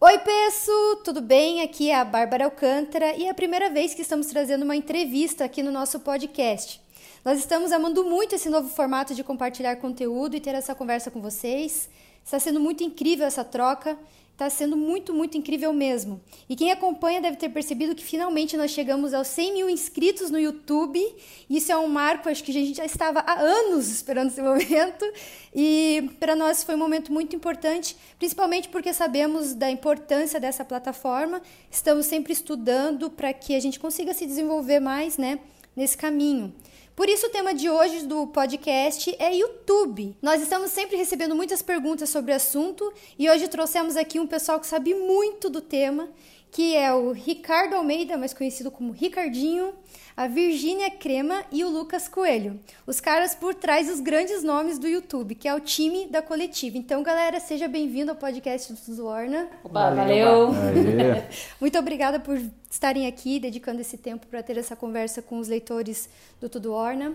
Oi, Peço! Tudo bem? Aqui é a Bárbara Alcântara e é a primeira vez que estamos trazendo uma entrevista aqui no nosso podcast. Nós estamos amando muito esse novo formato de compartilhar conteúdo e ter essa conversa com vocês. Está sendo muito incrível essa troca Está sendo muito, muito incrível mesmo. E quem acompanha deve ter percebido que finalmente nós chegamos aos 100 mil inscritos no YouTube. Isso é um marco, acho que a gente já estava há anos esperando esse momento. E para nós foi um momento muito importante, principalmente porque sabemos da importância dessa plataforma. Estamos sempre estudando para que a gente consiga se desenvolver mais né, nesse caminho. Por isso, o tema de hoje do podcast é YouTube. Nós estamos sempre recebendo muitas perguntas sobre o assunto e hoje trouxemos aqui um pessoal que sabe muito do tema, que é o Ricardo Almeida, mais conhecido como Ricardinho, a Virgínia Crema e o Lucas Coelho. Os caras por trás dos grandes nomes do YouTube, que é o time da coletiva. Então, galera, seja bem-vindo ao podcast do Suzorna. Opa, valeu! valeu. Muito obrigada por estarem aqui, dedicando esse tempo para ter essa conversa com os leitores do Tudo Orna.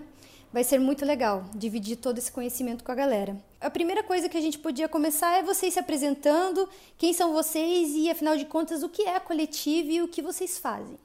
Vai ser muito legal dividir todo esse conhecimento com a galera. A primeira coisa que a gente podia começar é vocês se apresentando, quem são vocês e, afinal de contas, o que é a coletiva e o que vocês fazem.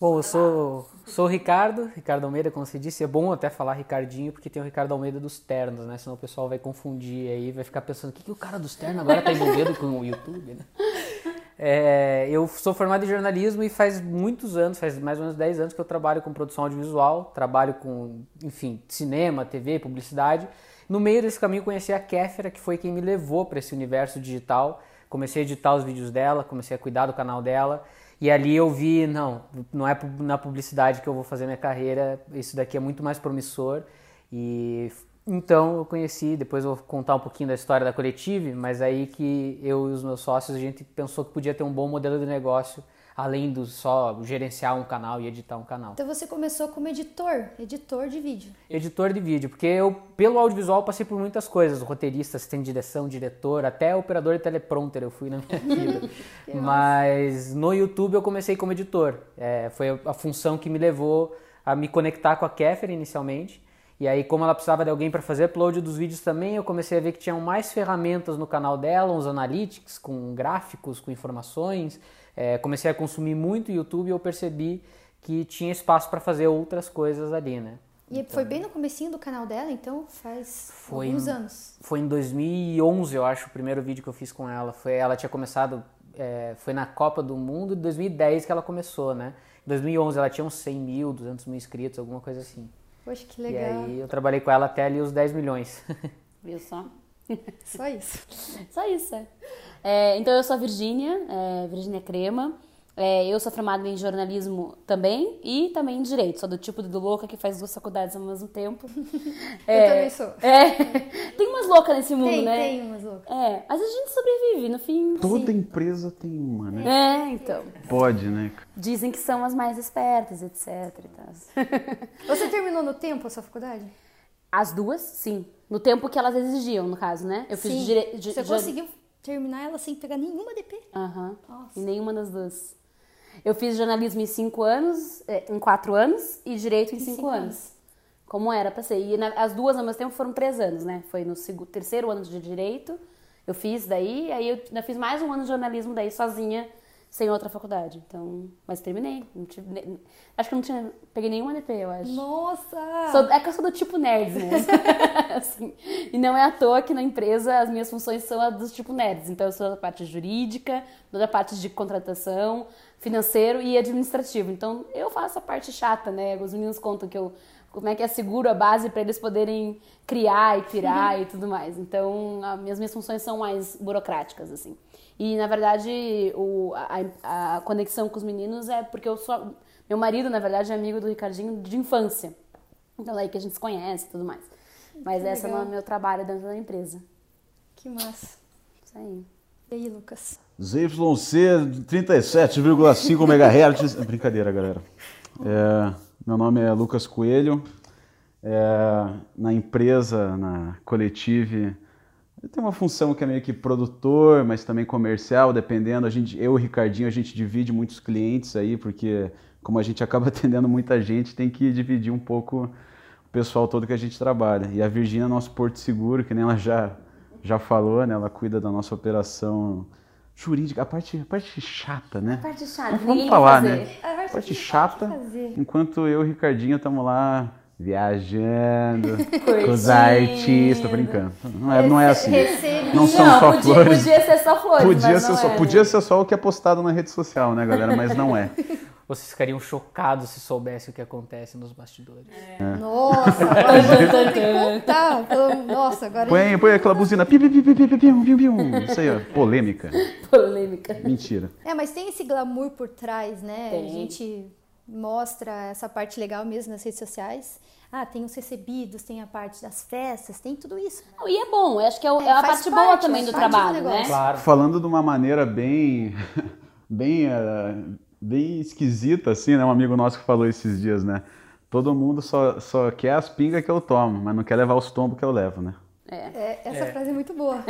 Bom, eu sou, sou o Ricardo, Ricardo Almeida, como você disse. É bom até falar Ricardinho, porque tem o Ricardo Almeida dos ternos, né? Senão o pessoal vai confundir aí, vai ficar pensando, o que, que o cara dos ternos agora tá envolvido com o YouTube, né? É, eu sou formado em jornalismo e faz muitos anos, faz mais ou menos 10 anos que eu trabalho com produção audiovisual, trabalho com, enfim, cinema, TV, publicidade. No meio desse caminho conheci a Kéfera, que foi quem me levou para esse universo digital. Comecei a editar os vídeos dela, comecei a cuidar do canal dela. E ali eu vi, não, não é na publicidade que eu vou fazer minha carreira, isso daqui é muito mais promissor. E então eu conheci, depois eu vou contar um pouquinho da história da Coletive, mas aí que eu e os meus sócios a gente pensou que podia ter um bom modelo de negócio além do só gerenciar um canal e editar um canal. Então você começou como editor, editor de vídeo. Editor de vídeo, porque eu, pelo audiovisual, passei por muitas coisas, roteirista, assistente de direção, diretor, até operador de teleprompter eu fui na minha vida. Mas no YouTube eu comecei como editor, é, foi a função que me levou a me conectar com a Kéfera inicialmente, e aí, como ela precisava de alguém para fazer upload dos vídeos também, eu comecei a ver que tinham mais ferramentas no canal dela, uns analytics com gráficos, com informações é, comecei a consumir muito YouTube e eu percebi que tinha espaço para fazer outras coisas ali, né? E então, foi bem no comecinho do canal dela, então faz foi alguns em, anos. Foi em 2011, eu acho, o primeiro vídeo que eu fiz com ela. Foi, ela tinha começado, é, foi na Copa do Mundo de 2010 que ela começou, né? Em 2011 ela tinha uns 100 mil, 200 mil inscritos, alguma coisa assim. Poxa, que legal. E aí eu trabalhei com ela até ali os 10 milhões. Viu só? Só isso. Só isso, é. é. então eu sou a Virgínia, é, Virgínia Crema. É, eu sou formada em jornalismo também e também em direito. Sou do tipo do louca que faz duas faculdades ao mesmo tempo. eu também sou. É, tem umas loucas nesse mundo, tem, né? Tem umas loucas. É, mas a gente sobrevive, no fim. Toda sim. empresa tem uma, né? É, então. Pode, né? Dizem que são as mais espertas, etc. Você terminou no tempo a sua faculdade? As duas, sim. No tempo que elas exigiam, no caso, né? Eu fiz direito. Você conseguiu terminar ela sem pegar nenhuma DP? Aham. Uhum. Em nenhuma das duas. Eu fiz jornalismo em cinco anos, é, em quatro anos, e direito em, em cinco, cinco anos. anos. Como era pra ser. E na, as duas ao mesmo tempo foram três anos, né? Foi no segundo, terceiro ano de direito, eu fiz daí, aí eu ainda fiz mais um ano de jornalismo daí sozinha sem outra faculdade. Então, mas terminei. Tive, acho que não tinha. Peguei nenhuma DP, eu acho. Nossa! Sou, é que eu sou do tipo nerd mesmo. assim, e não é à toa que na empresa as minhas funções são as do tipo nerds. Então, eu sou da parte jurídica, da parte de contratação, financeiro e administrativo. Então, eu faço a parte chata, né? Os meninos contam que eu como é que é seguro a base para eles poderem criar e tirar e tudo mais. Então, as minhas, minhas funções são mais burocráticas, assim. E, na verdade, o, a, a, conexão com os meninos é porque eu sou... Meu marido, na verdade, é amigo do Ricardinho de infância. Então, é aí que a gente se conhece e tudo mais. Mas esse é o meu trabalho dentro da empresa. Que massa. Isso aí. E aí, Lucas? ZYC 37,5 MHz. Brincadeira, galera. É, meu nome é Lucas Coelho. É, na empresa, na Coletive tem uma função que é meio que produtor, mas também comercial, dependendo. A gente, eu e o Ricardinho, a gente divide muitos clientes aí, porque como a gente acaba atendendo muita gente, tem que dividir um pouco o pessoal todo que a gente trabalha. E a Virgínia é nosso porto seguro, que nem ela já, já falou, né? Ela cuida da nossa operação jurídica, a parte, a parte chata, né? A parte chata, Mas vamos falar, fazer. né? A parte A parte chata, enquanto eu e o Ricardinho estamos lá viajando com os artistas, brincando. Não é, não é assim. Recebi- Não são Não, só podia, flores. podia ser só flores, Podia ser, só, é, podia né? ser só o que é postado na rede social, né, galera? Mas não é. Vocês ficariam chocados se soubessem o que acontece nos bastidores. Nossa, agora eu contar. Nossa, agora. Põe, põe aquela buzina. Pi, pi, pi, pi, pi, pi, piu, piu, piu. Isso aí, ó. Polêmica. Polêmica. Mentira. É, mas tem esse glamour por trás, né? Tem. A gente mostra essa parte legal mesmo nas redes sociais. Ah, tem os recebidos, tem a parte das festas, tem tudo isso. Não, E é bom, eu acho que é, o- É, é a parte, parte, boa também do parte do trabalho, né? Claro. Falando de uma maneira bem. bem. eh, bem esquisita, assim, né? Um amigo nosso que falou esses dias, né? Todo mundo só, só quer as pingas que eu tomo, mas não quer levar os tombos que eu levo, né? É, essa frase é muito boa.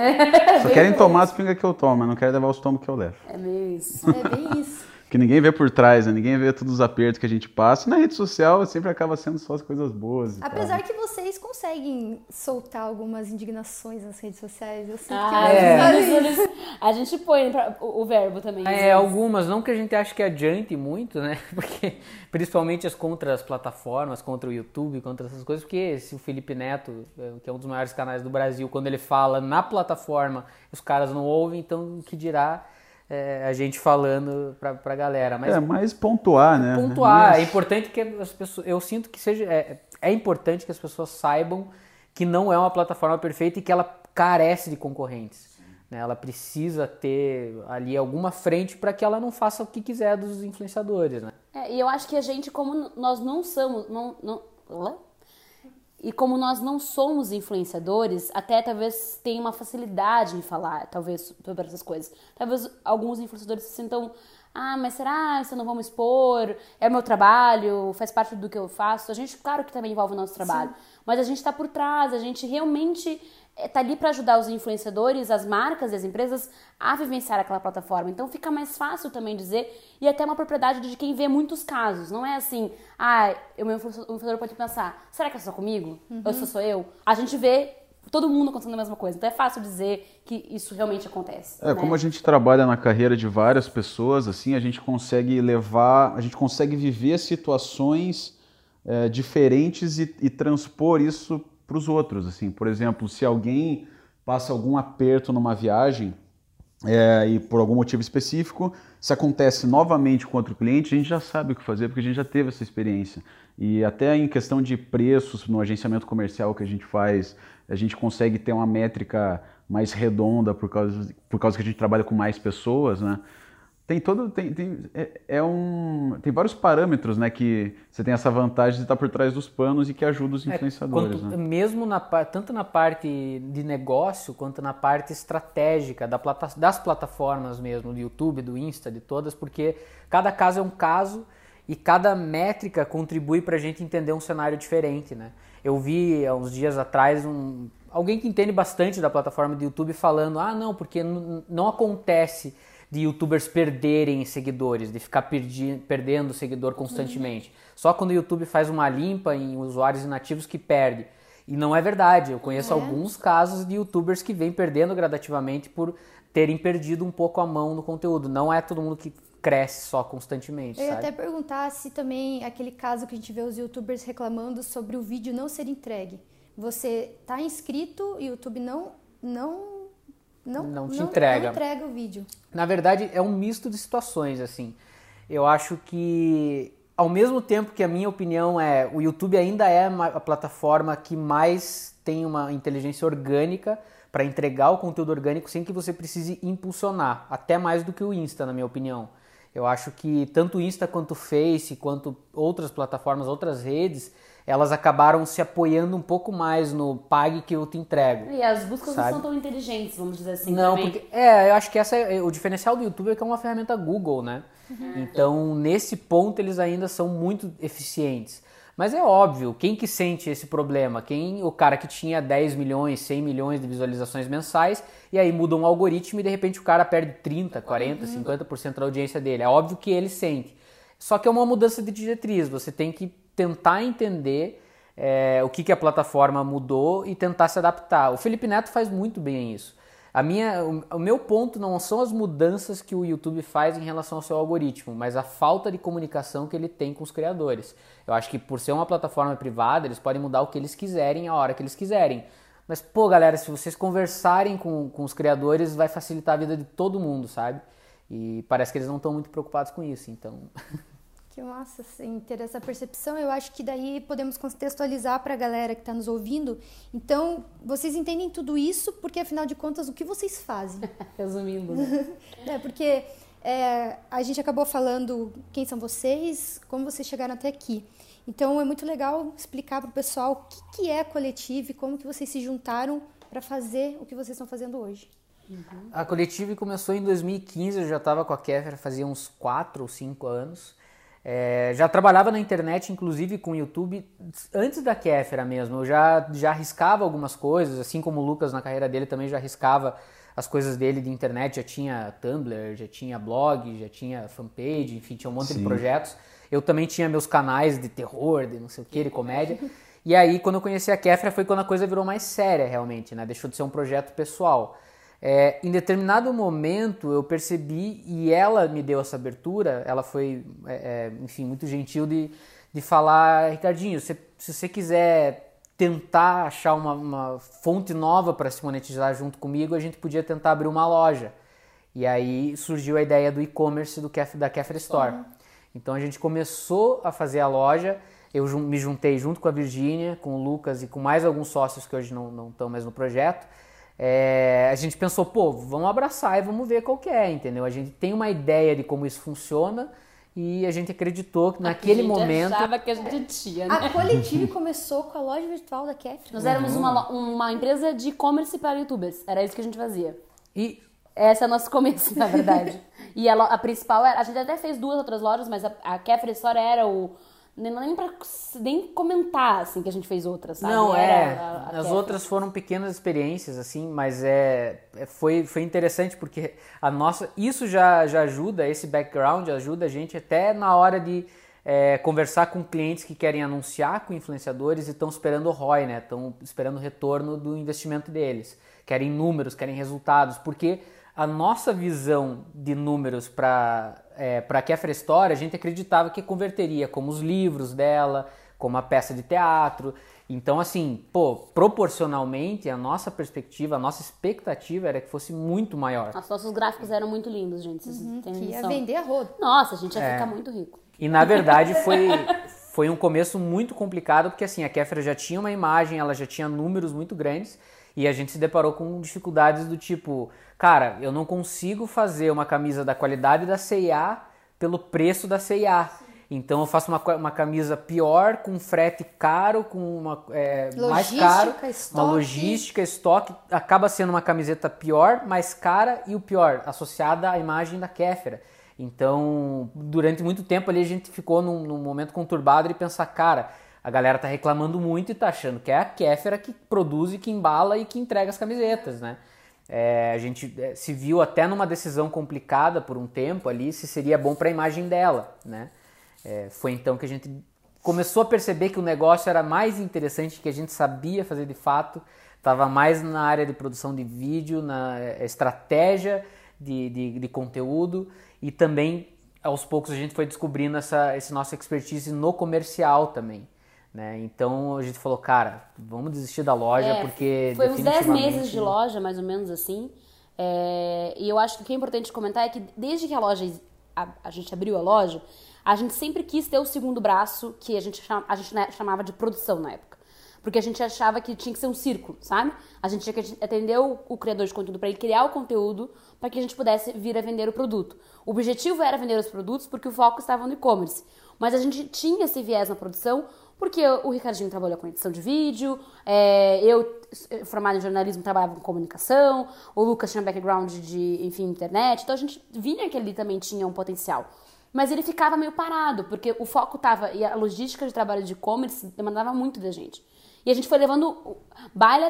Só querem tomar as pingas que eu tomo, mas não querem levar os tombos que eu levo. É meio isso. É bem isso. Que ninguém vê por trás, né? Ninguém vê todos os apertos que a gente passa. E na rede social sempre acaba sendo só as coisas boas. e tal. Apesar que vocês conseguem soltar algumas indignações nas redes sociais. Eu sinto Ah, que É. a gente põe pra- o, o verbo também. É, vezes. algumas, não que a gente ache que adiante muito, né? Porque, principalmente as contra as plataformas, contra o YouTube, contra essas coisas, porque se o Felipe Neto, eh, que é um dos maiores canais do Brasil, quando ele fala na plataforma, os caras não ouvem, então o que dirá eh, a gente falando pra, pra galera. Mas É, mais pontuar, né? pontuar. É Mas- importante que as pessoas. Eu sinto que seja. É, é importante que as pessoas saibam que não é uma plataforma perfeita e que ela carece de concorrentes. né? Ela precisa ter ali alguma frente para que ela não faça o que quiser dos influenciadores. Né? É, e eu acho que a gente, como nós não somos. Não, não? E como nós não somos influenciadores, até talvez tenha uma facilidade em falar, talvez, sobre essas coisas. Talvez alguns influenciadores se sintam. Ah, mas será que eu não vou me expor? É o meu trabalho, faz parte do que eu faço. A gente, claro que também envolve o nosso trabalho. Mas a gente está por trás, a gente realmente está ali para ajudar os influenciadores, as marcas e as empresas a vivenciar aquela plataforma. Então fica mais fácil também dizer e até uma propriedade de quem vê muitos casos. Não é assim, ah, o meu influenciador pode pensar, será que é só comigo? Ou só sou eu? A gente vê todo mundo acontecendo a mesma coisa. Então é fácil dizer que isso realmente acontece. É, né? como a gente trabalha na carreira de várias pessoas, assim, a gente consegue levar, a gente consegue viver situações é, diferentes e, e transpor isso para os outros, assim. Por exemplo, se alguém passa algum aperto numa viagem é, e por algum motivo específico, se acontece novamente com outro cliente, a gente já sabe o que fazer porque a gente já teve essa experiência. E até em questão de preços no agenciamento comercial que a gente faz, a gente consegue ter uma métrica mais redonda por causa, por causa que a gente trabalha com mais pessoas, né? Tem todo, tem, tem, é, é um, tem vários parâmetros, né, que você tem essa vantagem de estar por trás dos panos e que ajuda os É, influenciadores, quanto- né? Mesmo na, tanto na parte de negócio quanto na parte estratégica da plata- das plataformas mesmo, do YouTube, do Insta, de todas, porque cada caso é um caso e cada métrica contribui para a gente entender um cenário diferente, né? Eu vi há uns dias atrás um, alguém que entende bastante da plataforma do YouTube falando, ah não, porque não acontece de youtubers perderem seguidores, de ficar perdi- perdendo seguidor constantemente. Só quando o YouTube faz uma limpa em usuários inativos que perde. E não é verdade. Eu conheço É. alguns casos de youtubers que vêm perdendo gradativamente por terem perdido um pouco a mão no conteúdo. Não é todo mundo que cresce só constantemente, Eu ia sabe? até perguntar se também aquele caso que a gente vê os youtubers reclamando sobre o vídeo não ser entregue. Você tá inscrito e o YouTube não não não, Não te entrega. não entrega o vídeo. Na verdade, é um misto de situações, assim. Eu acho que, ao mesmo tempo que a minha opinião é, o YouTube ainda é a plataforma que mais tem uma inteligência orgânica para entregar o conteúdo orgânico sem que você precise impulsionar, até mais do que o Insta, na minha opinião. Eu acho que tanto o Insta quanto o Face, quanto outras plataformas, outras redes, elas acabaram se apoiando um pouco mais no pague que eu te entrego. E as buscas Sabe? não são tão inteligentes, vamos dizer assim. Não, também. porque é, eu acho que essa é, o diferencial do YouTube é que é uma ferramenta Google, né? Então, nesse ponto eles ainda são muito eficientes. Mas é óbvio, quem que sente esse problema? Quem o cara que tinha 10 milhões, 100 milhões de visualizações mensais e aí muda um algoritmo e de repente o cara perde 30, 40, 50% da audiência dele. É óbvio que ele sente. Só que é uma mudança de diretriz, você tem que tentar entender é, o que, que a plataforma mudou e tentar se adaptar. O Felipe Neto faz muito bem isso. A minha, o, meu ponto não são as mudanças que o YouTube faz em relação ao seu algoritmo, mas a falta de comunicação que ele tem com os criadores. Eu acho que por ser uma plataforma privada, eles podem mudar o que eles quiserem a hora que eles quiserem. Mas, pô, galera, se vocês conversarem com, com os criadores, vai facilitar a vida de todo mundo, sabe? E parece que eles não estão muito preocupados com isso, então. Que massa, assim, ter essa percepção. Eu acho que daí podemos contextualizar para a galera que está nos ouvindo. Então, vocês entendem tudo isso porque, afinal de contas, o que vocês fazem? Resumindo, né? é, porque é, a gente acabou falando quem são vocês, como vocês chegaram até aqui. Então, é muito legal explicar para o pessoal o que, que é coletivo e como que vocês se juntaram para fazer o que vocês estão fazendo hoje. Uhum. A Coletive começou em 2015, eu já estava com a Kéfera fazia uns 4 ou 5 anos. É, já trabalhava na internet, inclusive com o YouTube, antes da Kéfera mesmo. Eu já, já arriscava algumas coisas, assim como o Lucas na carreira dele também já arriscava as coisas dele de internet. Já tinha Tumblr, já tinha blog, já tinha fanpage, enfim, tinha um monte Sim. de projetos. Eu também tinha meus canais de terror, de não sei o que, de comédia. E aí, quando eu conheci a Kéfera, foi quando a coisa virou mais séria, realmente, né? Deixou de ser um projeto pessoal. É, em determinado momento eu percebi, e ela me deu essa abertura, ela foi, é, é enfim, muito gentil de, de falar, Ricardinho, se, se você quiser tentar achar uma, uma fonte nova para se monetizar junto comigo, a gente podia tentar abrir uma loja. E aí surgiu a ideia do e-commerce da Kefir Store. Uhum. Então a gente começou a fazer a loja, eu me juntei junto com a Virgínia, com o Lucas e com mais alguns sócios que hoje não, não estão mais no projeto, é, a gente pensou, pô, vamos abraçar e vamos ver qual que é, entendeu? A gente tem uma ideia de como isso funciona e a gente acreditou que naquele momento... a gente momento. achava que a gente tinha, né? A Coletivo começou com a loja virtual da Kef. Nós éramos uma, uma empresa de e-commerce para youtubers. Era isso que a gente fazia. E. Esse é o nosso começo, na verdade. e a, a, principal era. A gente até fez duas outras lojas, mas a, a Kefir Store era o nem, nem pra nem comentar, assim, que a gente fez outras, sabe? Não, é. A, a as outras foram pequenas experiências, assim, mas é, é, foi, foi interessante porque a nossa. Isso já, já ajuda, esse background ajuda a gente até na hora de é, conversar com clientes que querem anunciar com influenciadores e estão esperando o ROI, né? Estão esperando o retorno do investimento deles. Querem números, querem resultados, porque a nossa visão de números para é, para Kefra Store, a gente acreditava que converteria como os livros dela, como a peça de teatro. Então, assim, pô, proporcionalmente, a nossa perspectiva, a nossa expectativa era que fosse muito maior. Os nossos gráficos eram muito lindos, gente. Vocês uhum, que ia vender a roda. Nossa, a gente ia é. ficar muito rico. E, na verdade, foi, foi um começo muito complicado, porque, assim, a Kefra já tinha uma imagem, ela já tinha números muito grandes, e a gente se deparou com dificuldades do tipo, cara, eu não consigo fazer uma camisa da qualidade da C&A pelo preço da C&A. Então eu faço uma, uma camisa pior, com frete caro, com uma é, mais caro, estoque. uma logística, estoque, acaba sendo uma camiseta pior, mais cara e o pior, associada à imagem da Kéfera. Então, durante muito tempo ali a gente ficou num, num momento conturbado de pensar, cara, a galera tá reclamando muito e tá achando que é a Kéfera que produz e que embala e que entrega as camisetas, né? É, a gente é, se viu até numa decisão complicada por um tempo ali se seria bom para a imagem dela, né? É, foi então que a gente começou a perceber que o negócio era mais interessante que a gente sabia fazer de fato, estava mais na área de produção de vídeo, na é, estratégia de, de, de conteúdo e também aos poucos a gente foi descobrindo essa, esse nosso expertise no comercial também. Né? Então a gente falou, cara, vamos desistir da loja é, porque. Foi uns 10 meses de loja, mais ou menos assim. É, e eu acho que o que é importante comentar é que desde que a loja a, a, gente abriu a loja, a gente sempre quis ter o segundo braço que a gente, a gente né, chamava de produção na época. Porque a gente achava que tinha que ser um círculo, sabe? A gente tinha que atender o, o criador de conteúdo para ele criar o conteúdo para que a gente pudesse vir a vender o produto. O objetivo era vender os produtos porque o foco estava no e-commerce. Mas a gente tinha esse viés na produção porque o Ricardinho trabalhou com edição de vídeo, é, eu, formado em jornalismo, trabalhava com comunicação, o Lucas tinha background de, enfim, internet, então a gente vinha que ele também tinha um potencial. Mas ele ficava meio parado, porque o foco tava, e a logística de trabalho de e-commerce demandava muito da gente. E a gente foi levando baile,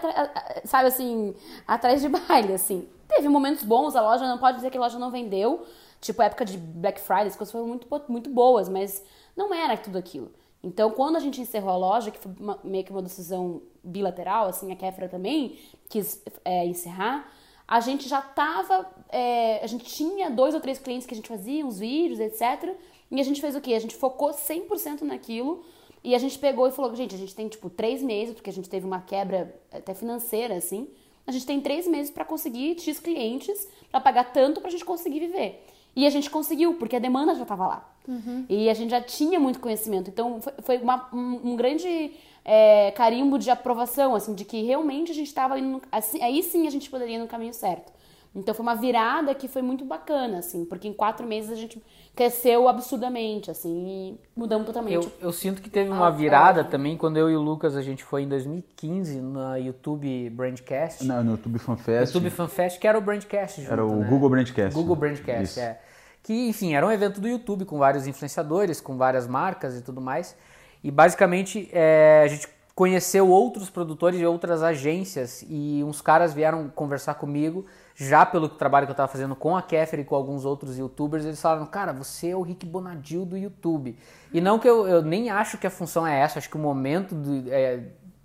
sabe assim, atrás de baile, assim. Teve momentos bons, a loja não pode dizer que a loja não vendeu, tipo, época de Black Friday, as coisas foram muito, muito boas, mas não era tudo aquilo. Então, quando a gente encerrou a loja, que foi uma, meio que uma decisão bilateral, assim, a Kefra também quis é, encerrar, a gente já tava. É, a gente tinha dois ou três clientes que a gente fazia uns vídeos, etc. E a gente fez o quê? A gente focou 100% naquilo. E a gente pegou e falou, gente, a gente tem tipo três meses, porque a gente teve uma quebra até financeira, assim. A gente tem três meses para conseguir X clientes, para pagar tanto pra gente conseguir viver. E a gente conseguiu, porque a demanda já estava lá. Uhum. E a gente já tinha muito conhecimento. Então foi, foi uma, um, um, grande é, carimbo de aprovação, assim, de que realmente a gente estava indo. Assim, aí sim a gente poderia ir no caminho certo. Então foi uma virada que foi muito bacana, assim, porque em quatro meses a gente cresceu absurdamente, assim, e mudamos totalmente. Eu, eu sinto que teve uma virada também quando eu e o Lucas a gente foi em 2015 na YouTube Brandcast. Não, no YouTube FanFest. YouTube FanFest, que era o Brandcast junto, Era o né? Google Brandcast. Google Brandcast, Isso. é. Que, enfim, era um evento do YouTube com vários influenciadores, com várias marcas e tudo mais. E basicamente é, a gente conheceu outros produtores e outras agências e uns caras vieram conversar comigo já pelo trabalho que eu estava fazendo com a Kéfera e com alguns outros youtubers, eles falaram, cara, você é o Rick Bonadil do YouTube. E não que eu, eu nem acho que a função é essa, acho que o momento de, é,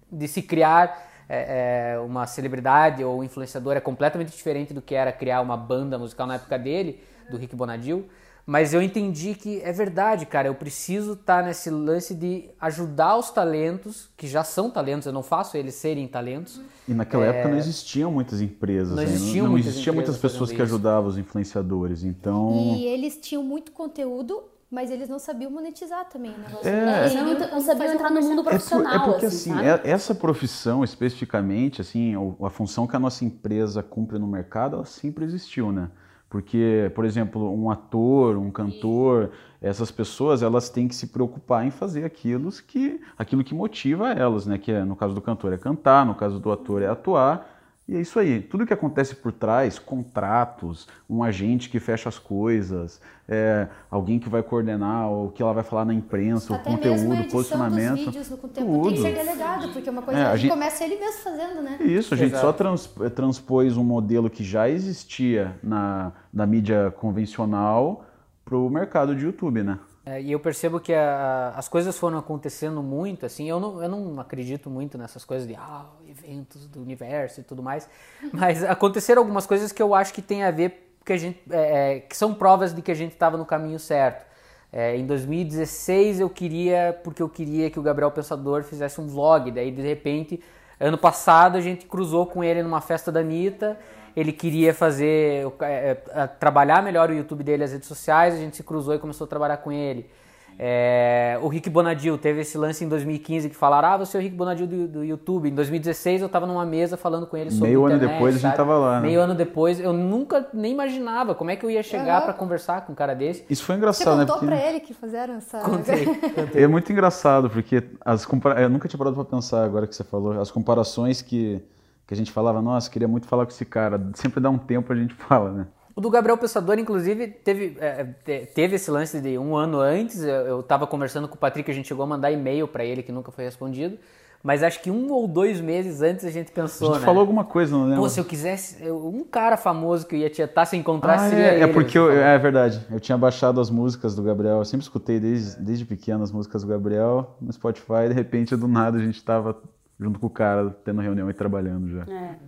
de se criar é, é, uma celebridade ou influenciador é completamente diferente do que era criar uma banda musical na época dele, do Rick Bonadil. Mas eu entendi que é verdade, cara. Eu preciso estar tá nesse lance de ajudar os talentos, que já são talentos, eu não faço eles serem talentos. E naquela é... época não existiam muitas empresas, não né? existiam, não, muitas existia muitas pessoas que ajudavam os influenciadores. Então. E eles tinham muito conteúdo, mas eles não sabiam monetizar também o negócio. É. Eles não, não sabiam entrar no mundo profissional. É, por, é porque assim, assim, é, essa profissão especificamente, assim, a função que a nossa empresa cumpre no mercado, ela sempre existiu, né? Porque, por exemplo, um ator, um cantor, essas pessoas elas têm que se preocupar em fazer aquilo que, aquilo que motiva elas, né? Que é, no caso do cantor é cantar, no caso do ator é atuar. E é isso aí. Tudo que acontece por trás, contratos, um agente que fecha as coisas, é, alguém que vai coordenar o que ela vai falar na imprensa, Até o conteúdo, mesmo a o posicionamento. Dos vídeos no conteúdo tem que ser delegado, porque uma coisa É, é, a que gente- começa ele mesmo fazendo, né? Isso, a gente Exato. só trans- transpôs um modelo que já existia na, na mídia convencional para o mercado de YouTube, né? É, e eu percebo que a- as coisas foram acontecendo muito, assim, eu não, eu não acredito muito nessas coisas de ah, eventos do universo e tudo mais, mas aconteceram algumas coisas que eu acho que tem a ver que a gente, é, é, que são provas de que a gente estava no caminho certo. É, em 2016 eu queria, porque eu queria que o Gabriel Pensador fizesse um vlog, daí de repente, ano passado a gente cruzou com ele numa festa da Anitta, ele queria fazer, é, é, trabalhar melhor o YouTube dele, as redes sociais, a gente se cruzou e começou a trabalhar com ele. É, o Rick Bonadil teve esse lance em 2015 que falaram, ah, você é o Rick Bonadil do, do YouTube. Em 2016 eu tava numa mesa falando com ele sobre Meio ano internet, depois a gente sabe? tava lá, né? Meio ano depois, eu nunca nem imaginava como é que eu ia chegar Aham. pra conversar com um cara desse. Isso foi Você engraçado, né? contou Porque pra ele que fizeram essa... Contei. é muito engraçado, porque as compara... eu nunca tinha parado para pensar agora que você falou, as comparações que, que a gente falava, nossa, queria muito falar com esse cara, sempre dá um tempo a gente fala, né? O do Gabriel Pensador, inclusive, teve, é, te- teve esse lance de um ano antes. Eu, eu tava conversando com o Patrick, a gente chegou a mandar e-mail pra ele que nunca foi respondido. Mas acho que um ou dois meses antes a gente A pensou, gente né? falou alguma coisa, não lembro. Pô, se eu quisesse, eu- um cara famoso que eu ia tentar se encontrar Ah, seria é, é ele. porque eu, é verdade. Eu tinha baixado as músicas do Gabriel. Eu sempre escutei desde, desde pequeno as músicas do Gabriel no Spotify. E de repente, do nada, a gente tava junto com o cara, tendo reunião e trabalhando já. É.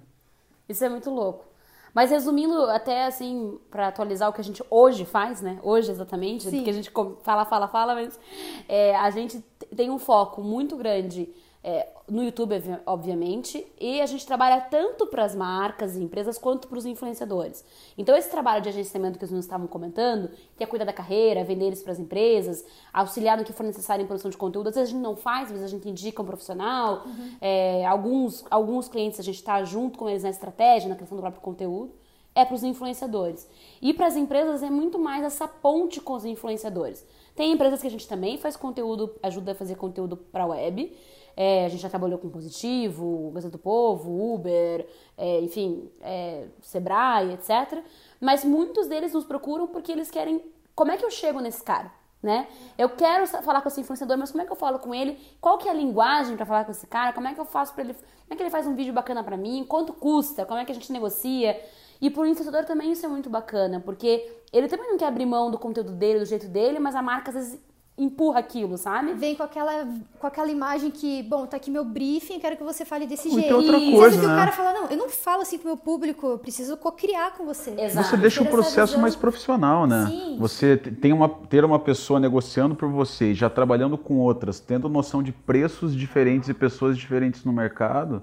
Isso é muito louco. Mas resumindo, até assim, pra atualizar o que a gente hoje faz, né? Hoje exatamente, Sim. porque a gente fala, fala, fala, mas é, a gente tem um foco muito grande é, no YouTube, obvi- obviamente, e a gente trabalha tanto para as marcas e empresas quanto para os influenciadores. Então, esse trabalho de agenciamento que os meninos estavam comentando, que é cuidar da carreira, vender eles para as empresas, auxiliar no que for necessário em produção de conteúdo, às vezes a gente não faz, às vezes a gente indica um profissional, é, alguns, alguns clientes a gente está junto com eles na estratégia, na criação do próprio conteúdo é para os influenciadores. E para as empresas é muito mais essa ponte com os influenciadores. Tem empresas que a gente também faz conteúdo, ajuda a fazer conteúdo para web. É, a gente já trabalhou com Positivo, Gazeta do Povo, Uber, é, enfim, é, Sebrae, etc. Mas muitos deles nos procuram porque eles querem. Como é que eu chego nesse cara? Né? Eu quero falar com esse influenciador, mas como é que eu falo com ele? Qual que é a linguagem para falar com esse cara? Como é que eu faço para ele? Como é que ele faz um vídeo bacana para mim? Quanto custa? Como é que a gente negocia? E pro influenciador também isso é muito bacana, porque ele também não quer abrir mão do conteúdo dele, do jeito dele, mas a marca às vezes empurra aquilo, sabe? Vem com aquela, com aquela imagem que, bom, tá aqui meu briefing, quero que você fale desse Ou jeito. então outra E coisa, às vezes né? o cara fala, não, eu não falo assim com o meu público, eu preciso co-criar com você. Exato. Você deixa o processo visão. mais profissional, né? Sim. Você te- tem uma, ter uma pessoa negociando por você, e já trabalhando com outras, tendo noção de preços diferentes e pessoas diferentes no mercado,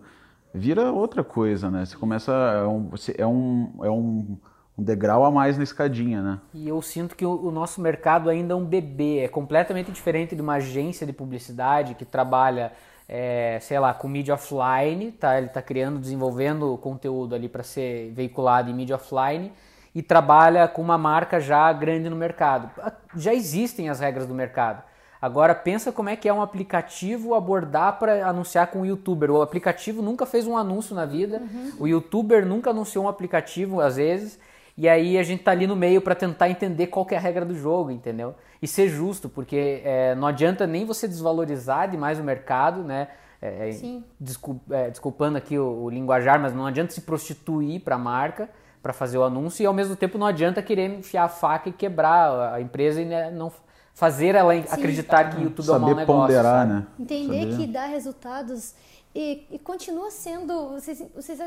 vira outra coisa, né? Você começa. É um, você- é um, é um, um degrau a mais na escadinha, né? E eu sinto que o, nosso mercado ainda é um bebê, é completamente diferente de uma agência de publicidade que trabalha, é, sei lá, com mídia offline, tá? Ele está criando, desenvolvendo conteúdo ali para ser veiculado em mídia offline e trabalha com uma marca já grande no mercado. Ah, Já existem as regras do mercado. Agora pensa como é que é um aplicativo abordar para anunciar com o youtuber. O aplicativo nunca fez um anúncio na vida, o youtuber nunca anunciou um aplicativo às vezes. E aí a gente tá ali no meio para tentar entender qual que é a regra do jogo, entendeu? E ser justo, porque é, não adianta nem você desvalorizar demais o mercado, né? É, é, Sim. descul- é, desculpando aqui o, o linguajar, mas não adianta se prostituir para a marca para fazer o anúncio e ao mesmo tempo não adianta querer enfiar a faca e quebrar a- empresa e né, não fazer ela acreditar que o YouTube é um mau Saber negócio. ponderar, sabe? né? Entender Saber- que dá resultados e, e continua sendo. Vocês, vocês.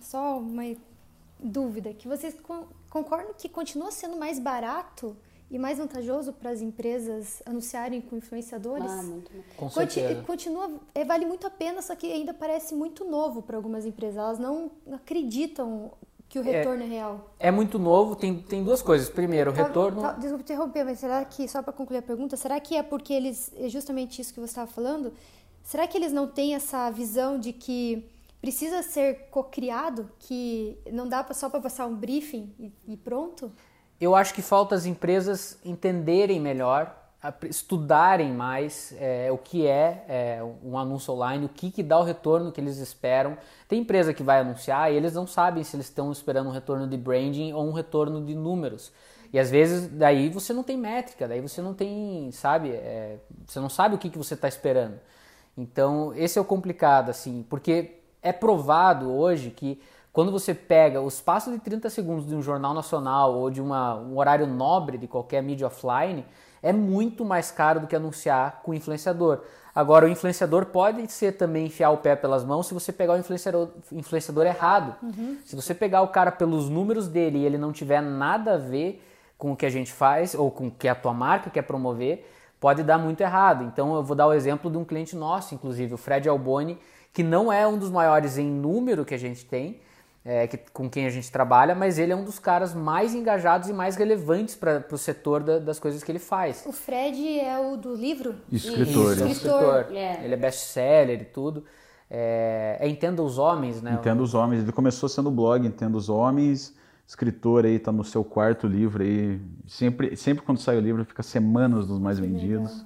Só uma dúvida: que vocês con- concordam que continua sendo mais barato e mais vantajoso para as empresas anunciarem com influenciadores? Ah, muito bom. Com Conti- certeza. Continua, é, vale muito a pena, só que ainda parece muito novo para algumas empresas. Elas não acreditam que o retorno é, real. É muito novo, tem, tem duas coisas. Primeiro, o Tal- retorno. tal- desculpa interromper, mas será que, só para concluir a pergunta, será que é porque eles, é justamente isso que você estava falando, será que eles não têm essa visão de que precisa ser cocriado, que não dá só para passar um briefing e, pronto? Eu acho que falta as empresas entenderem melhor, estudarem mais é, o que é, é, um anúncio online, o que, que dá o retorno que eles esperam. Tem empresa que vai anunciar e eles não sabem se eles estão esperando um retorno de branding ou um retorno de números. E às vezes daí você não tem métrica, daí você não tem, sabe, é, você não sabe o que, que você está esperando. Então esse é o complicado, assim, porque é provado hoje que quando você pega o espaço de 30 segundos de um jornal nacional ou de uma, um horário nobre de qualquer mídia offline, é muito mais caro do que anunciar com o influenciador. Agora, o influenciador pode ser também enfiar o pé pelas mãos se você pegar o influenciador, influenciador errado. Se você pegar o cara pelos números dele e ele não tiver nada a ver com o que a gente faz ou com o que a tua marca quer promover, pode dar muito errado. Então eu vou dar o exemplo de um cliente nosso, inclusive, o Fred Alboni, que não é um dos maiores em número que a gente tem, é, que- com quem a gente trabalha, mas ele é um dos caras mais engajados e mais relevantes para o setor da- das coisas que ele faz. O Fred é o do livro? Escritor. Isso, é um Escritor. escritor. É. Ele é best-seller e tudo. É, é Entenda os Homens, né? Entenda os Homens. Ele começou sendo blog Entenda os Homens. Escritor aí, tá no seu quarto livro aí. Sempre, sempre quando sai o livro, fica semanas nos mais vendidos.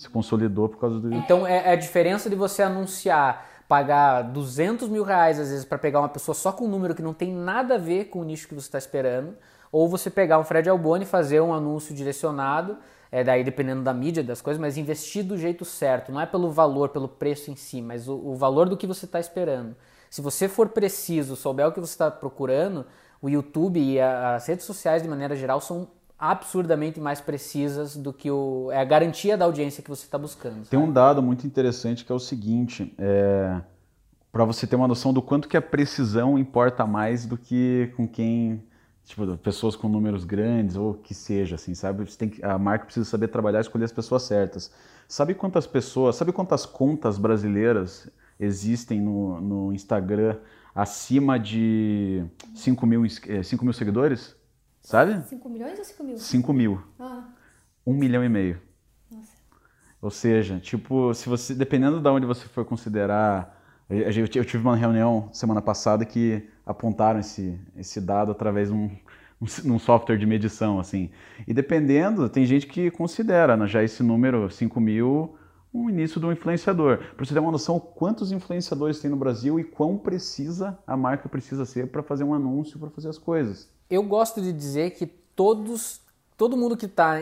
Se consolidou por causa do. Então é é a diferença de você anunciar, pagar 200 mil reais às vezes para pegar uma pessoa só com um número que não tem nada a ver com o nicho que você está esperando, ou você pegar um Fred Alboni e fazer um anúncio direcionado, é, daí dependendo da mídia, das coisas, mas investir do jeito certo, não é pelo valor, pelo preço em si, mas o, o valor do que você está esperando. Se você for preciso, souber o que você está procurando, o YouTube e a- as redes sociais de maneira geral são absurdamente mais precisas do que o, é a garantia da audiência que você está buscando. Tem um dado muito interessante que é o seguinte, é, para você ter uma noção do quanto que a precisão importa mais do que com quem, tipo, pessoas com números grandes ou que seja, assim, sabe? Você tem que, a marca precisa saber trabalhar e escolher as pessoas certas. Sabe quantas pessoas, sabe quantas contas brasileiras existem no, no Instagram acima de 5 mil, ins- eh, 5 mil seguidores? Sabe? 5 milhões ou 5 mil? 5 mil. Ah, Um milhão e meio. nossa. Ou seja, tipo, se você, dependendo de onde você for considerar, eu, eu tive uma reunião semana passada que apontaram esse, esse dado através de um, um, um software de medição, assim. E dependendo, tem gente que considera né, já esse número 5 mil um início de um influenciador. Para você ter uma noção quantos influenciadores tem no Brasil e quão precisa a marca precisa ser para fazer um anúncio, para fazer as coisas. Eu gosto de dizer que todos, todo mundo que está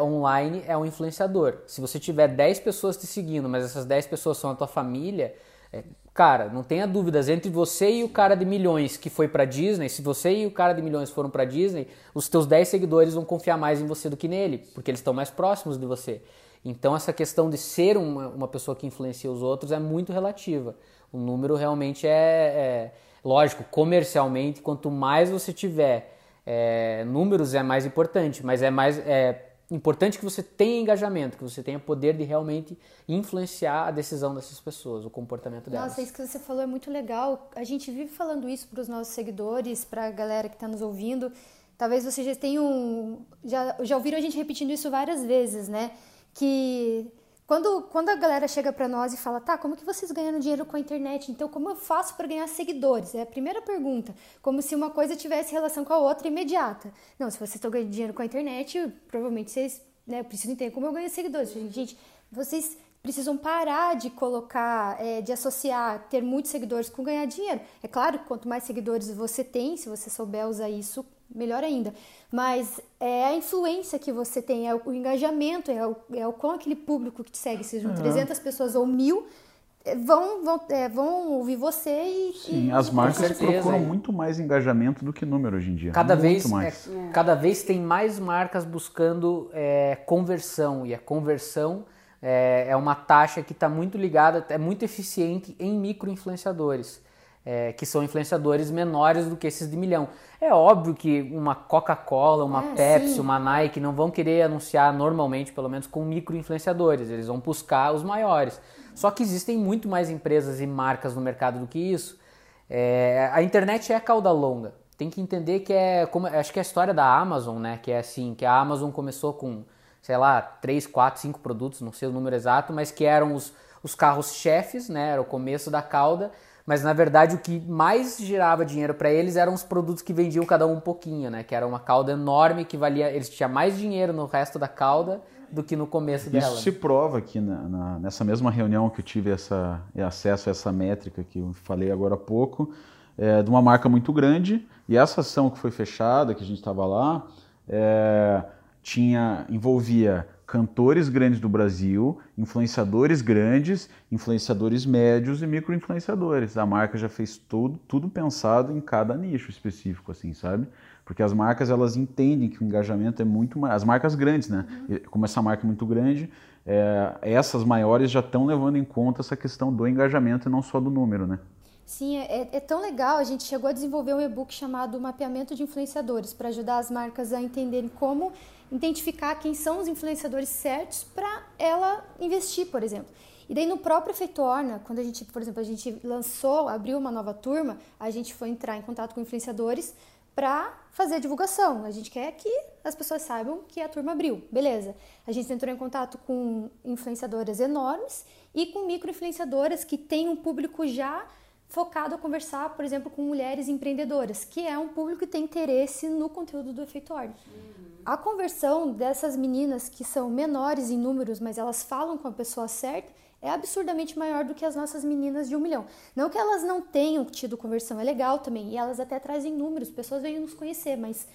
online é um influenciador. Se você tiver 10 pessoas te seguindo, mas essas 10 pessoas são a tua família, É, cara, não tenha dúvidas, entre você e o cara de milhões que foi pra Disney, se você e o cara de milhões foram pra Disney, os teus 10 seguidores vão confiar mais em você do que nele, porque eles estão mais próximos de você. Então essa questão de ser uma, uma pessoa que influencia os outros é muito relativa. O número realmente é, é lógico, comercialmente, quanto mais você tiver é, números é mais importante, mas é mais é, importante que você tenha engajamento, que você tenha poder de realmente influenciar a decisão dessas pessoas, o comportamento delas. Nossa, isso que você falou é muito legal. A gente vive falando isso para os nossos seguidores, para a galera que está nos ouvindo. Talvez vocês já tenham já, já ouviram a gente repetindo isso várias vezes, né? Que quando, quando a galera chega para nós e fala, tá, como que vocês ganham dinheiro com a internet? Então, como eu faço para ganhar seguidores? É a primeira pergunta. Como se uma coisa tivesse relação com a outra imediata. Não, se vocês estão ganhando dinheiro com a internet, provavelmente vocês né, precisam entender como eu ganho seguidores. Gente, vocês precisam parar de colocar, é, de associar ter muitos seguidores com ganhar dinheiro. É claro que quanto mais seguidores você tem, se você souber usar isso, melhor ainda. Mas é a influência que você tem, é o engajamento, é o, é o com aquele público que te segue, sejam uhum. 300 pessoas ou mil, é, vão, vão, é, vão ouvir você e. Sim, e, as marcas certeza, procuram é. muito mais engajamento do que número hoje em dia. Cada, muito vez, mais. É, cada vez tem mais marcas buscando é, conversão, e a conversão é, é uma taxa que está muito ligada, é muito eficiente em micro-influenciadores é, que são influenciadores menores do que esses de milhão. É óbvio que uma Coca-Cola, uma é, Pepsi, sim. uma Nike não vão querer anunciar normalmente, pelo menos com micro-influenciadores, eles vão buscar os maiores. Só que existem muito mais empresas e marcas no mercado do que isso. É, a internet é cauda longa. Tem que entender que é como acho que é a história da Amazon, né? Que é assim, que a Amazon começou com, sei lá, 3, 4, 5 produtos, não sei o número exato, mas que eram os, os carros chefes, né? Era o começo da cauda mas na verdade o que mais girava dinheiro para eles eram os produtos que vendiam cada um um pouquinho, né? Que era uma cauda enorme que valia, eles tinham mais dinheiro no resto da cauda do que no começo dela. Isso se prova aqui na, na, nessa mesma reunião que eu tive essa, acesso a essa métrica que eu falei agora há pouco, é, de uma marca muito grande e essa ação que foi fechada, que a gente estava lá, é, tinha envolvia cantores grandes do Brasil, influenciadores grandes, influenciadores médios e micro-influenciadores. A marca já fez tudo, tudo pensado em cada nicho específico, assim, sabe? Porque as marcas elas entendem que o engajamento é muito mais. As marcas grandes, né? Uhum. Como essa marca é muito grande, é, essas maiores já estão levando em conta essa questão do engajamento e não só do número, né? Sim, é, é, tão legal. A gente chegou a desenvolver um e-book chamado Mapeamento de Influenciadores para ajudar as marcas a entenderem como identificar quem são os influenciadores certos para ela investir, por exemplo. E daí no próprio Efeito Orna, quando a gente, por exemplo, a gente lançou, abriu uma nova turma, a gente foi entrar em contato com influenciadores para fazer a divulgação. A gente quer que as pessoas saibam que a turma abriu, beleza. A gente entrou em contato com influenciadoras enormes e com micro-influenciadoras que têm um público já focado a conversar, por exemplo, com mulheres empreendedoras, que é um público que tem interesse no conteúdo do Efeito Orna. A conversão dessas meninas que são menores em números, mas elas falam com a pessoa certa, é absurdamente maior do que as nossas meninas de um milhão. Não que elas não tenham tido conversão, é legal também, e elas até trazem números, pessoas vêm nos conhecer, mas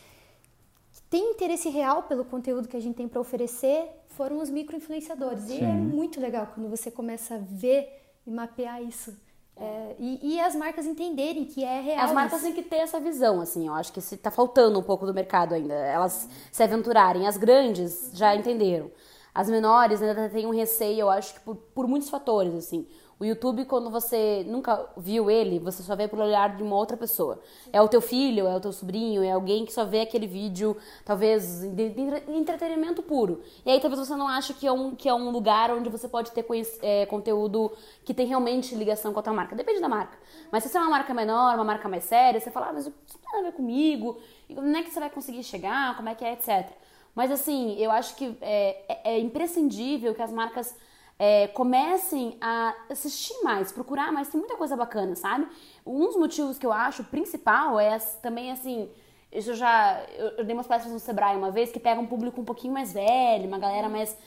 tem interesse real pelo conteúdo que a gente tem para oferecer foram os micro-influenciadores. E é muito legal quando você começa a ver e mapear isso. É, e, e, as marcas entenderem que é real. As marcas têm que ter essa visão, assim. Eu acho que está faltando um pouco do mercado ainda. Elas se aventurarem. As grandes já entenderam. As menores ainda têm um receio, eu acho que por, por muitos fatores, assim. O YouTube, quando você nunca viu ele, você só vê pelo olhar de uma outra pessoa. É o teu filho, é o teu sobrinho, é alguém que só vê aquele vídeo, talvez, de, de entretenimento puro. E aí talvez você não ache que é um, que é um lugar onde você pode ter é, conteúdo que tem realmente ligação com a tua marca. Depende da marca. Mas se você é uma marca menor, uma marca mais séria, você fala, ah, mas isso não tem nada a ver comigo, como é que você vai conseguir chegar, como é que é, etc. Mas assim, eu acho que é, é, é imprescindível que as marcas é, comecem a assistir mais, procurar mais, tem muita coisa bacana, sabe? Um dos motivos que eu acho principal é também assim. Isso eu já. Eu, eu dei umas palestras no Sebrae uma vez que pega um público um pouquinho mais velho, uma galera mais.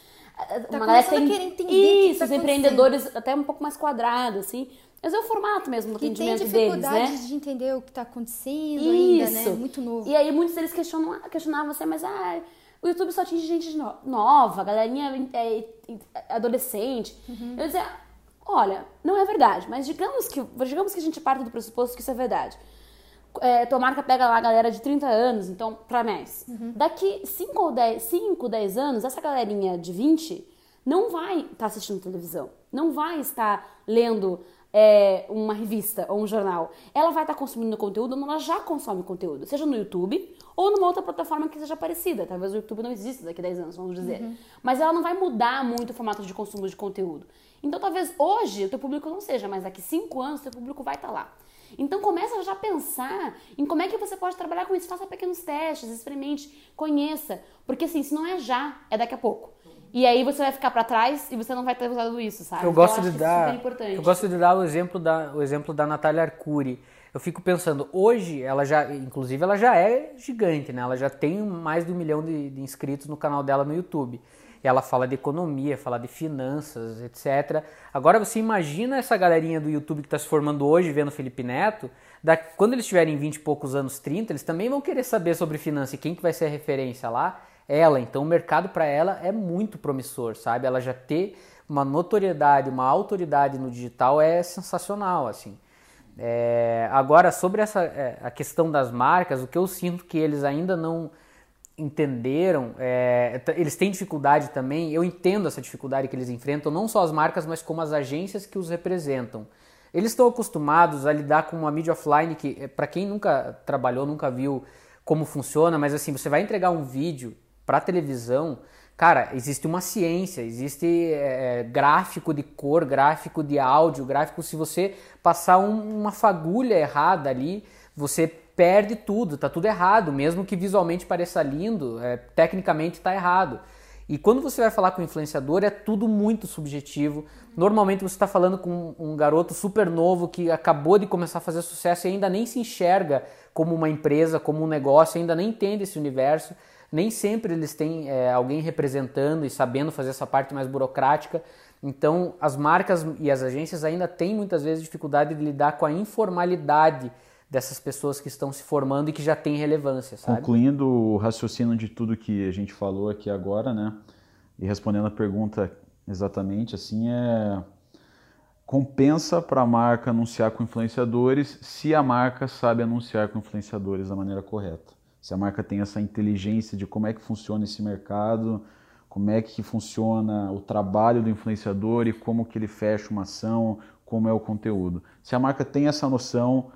Tá uma galera tem, a entender isso, tá os empreendedores até um pouco mais quadrados, assim. Mas é o formato mesmo do que atendimento deles, né? de entender o que está acontecendo isso. ainda, né? Muito novo. E aí muitos deles questionam, questionavam assim, mas ah, o YouTube só atinge gente nova, galerinha é, adolescente. Uhum. Eu dizia, Olha, não é verdade, mas digamos que, digamos que a gente parte do pressuposto que isso é verdade. É, tua marca pega lá a galera de 30 anos, então, pra mais. Daqui 5 ou 10, 5, 10 anos, essa galerinha de 20 não vai estar tá assistindo televisão, não vai estar lendo é, uma revista ou um jornal. Ela vai estar tá consumindo conteúdo, ela já consome conteúdo, seja no YouTube ou numa outra plataforma que seja parecida. Talvez o YouTube não exista daqui a 10 anos, vamos dizer. Uhum. Mas ela não vai mudar muito o formato de consumo de conteúdo. Então, talvez hoje o teu público não seja, mas daqui 5 anos o teu público vai estar tá lá. Então começa já a pensar em como é que você pode trabalhar com isso. Faça pequenos testes, experimente, conheça. Porque assim, se não é já, é daqui a pouco. E aí você vai ficar para trás e você não vai ter usado isso, sabe? Eu gosto então, eu de dar, eu gosto de dar o exemplo da, o exemplo da Natália Arcuri. Eu fico pensando, hoje ela já, inclusive ela já é gigante, né? Ela já tem mais de um milhão de, de inscritos no canal dela no YouTube. Ela fala de economia, fala de finanças, etc. Agora você imagina essa galerinha do YouTube que está se formando hoje vendo Felipe Neto, da, quando eles tiverem 20 e poucos anos, 30, eles também vão querer saber sobre finanças e quem que vai ser a referência lá ela. Então o mercado para ela é muito promissor, sabe? Ela já ter uma notoriedade, uma autoridade no digital é sensacional, assim. É, agora sobre essa é, a questão das marcas, o que eu sinto que eles ainda não entenderam, é, eles têm dificuldade também. Eu entendo essa dificuldade que eles enfrentam, não só as marcas, mas como as agências que os representam. Eles estão acostumados a lidar com uma mídia offline que, é, para quem nunca trabalhou, nunca viu como funciona, mas assim, você vai entregar um vídeo para televisão, cara, existe uma ciência, existe é, é, gráfico de cor, gráfico de áudio, gráfico. Se você passar um, uma fagulha errada ali, você perde tudo, tá tudo errado, mesmo que visualmente pareça lindo, é, tecnicamente está errado. E quando você vai falar com o influenciador, é tudo muito subjetivo. Normalmente você está falando com um garoto super novo que acabou de começar a fazer sucesso e ainda nem se enxerga como uma empresa, como um negócio, ainda nem entende esse universo nem sempre eles têm é, alguém representando e sabendo fazer essa parte mais burocrática. Então, as marcas e as agências ainda têm muitas vezes dificuldade de lidar com a informalidade dessas pessoas que estão se formando e que já têm relevância, sabe? Concluindo o raciocínio de tudo que a gente falou aqui agora, né? E respondendo a pergunta exatamente, assim, é compensa para a marca anunciar com influenciadores se a marca sabe anunciar com influenciadores da maneira correta se a marca tem essa inteligência de como é que funciona esse mercado, como é que funciona o trabalho do influenciador e como que ele fecha uma ação, como é o conteúdo. Se a marca tem essa noção,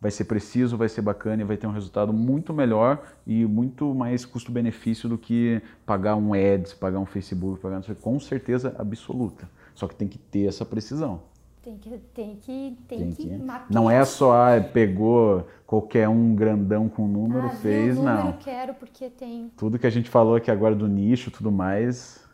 vai ser preciso, vai ser bacana e vai ter um resultado muito melhor e muito mais custo-benefício do que pagar um ads, pagar um Facebook, pagar com certeza absoluta. Só que tem que ter essa precisão. Tem que, tem que, tem, tem que, que mapear. Não é só, ah, pegou qualquer um grandão com número, ah, fez, número, não. Eu quero porque tem. Tudo que a gente falou aqui agora do nicho tudo mais,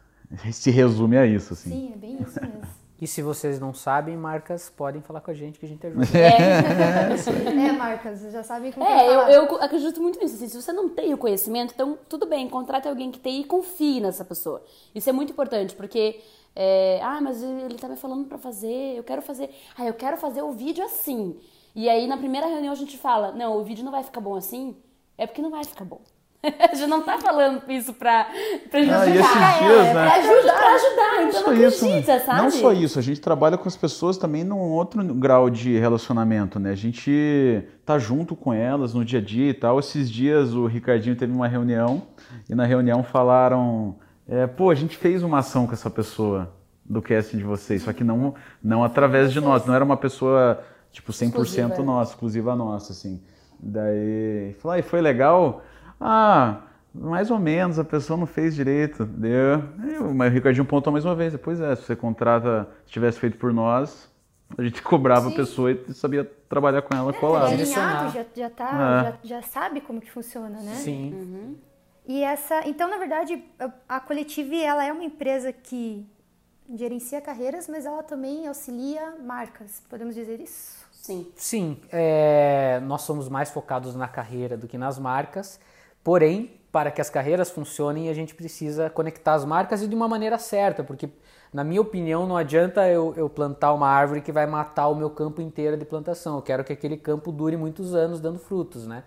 se resume a isso, assim. Sim, é bem isso mesmo. E se vocês não sabem, marcas podem falar com a gente que a gente ajuda. É, é marcas, já sabem como É, eu, eu, acredito muito nisso. Assim, se você não tem o conhecimento, então tudo bem, contrate alguém que tem e confie nessa pessoa. Isso é muito importante, porque é, ah, mas ele tá me falando para fazer, eu quero fazer. Ah, eu quero fazer o vídeo assim. E aí na primeira reunião a gente fala: não, o vídeo não vai ficar bom assim, é porque não vai ficar bom. a gente não tá falando isso pra, pra ah, e esses dias, é, né? pra, ajudar, pra ajudar. Então não acredita, isso, sabe? Não só isso, a gente trabalha com as pessoas também num outro grau de relacionamento, né? A gente tá junto com elas no dia a dia e tal. Esses dias o Ricardinho teve uma reunião e na reunião falaram é, pô, a gente fez uma ação com essa pessoa do cast de vocês, só que não, não através de nós, não era uma pessoa, tipo, 100% exclusiva. nossa, exclusiva nossa, assim. Daí, falou, ah, e foi legal? Ah, mais ou menos, a pessoa não fez direito, deu. Mas o Ricardinho pontou mais uma vez, pois é, se você contrata, se tivesse feito por nós, a gente cobrava Sim. a pessoa e sabia trabalhar com ela é, colado. É alinhado, já, já, tá, é. já, já sabe como que funciona, né? Sim. Uhum. E essa, então na verdade, a Coletive ela é uma empresa que gerencia carreiras, mas ela também auxilia marcas. Podemos dizer isso? Sim. Sim, é, nós somos mais focados na carreira do que nas marcas. Porém, para que as carreiras funcionem, a gente precisa conectar as marcas e de uma maneira certa, porque na minha opinião, não adianta eu, eu, plantar uma árvore que vai matar o meu campo inteiro de plantação. Eu quero que aquele campo dure muitos anos dando frutos, né?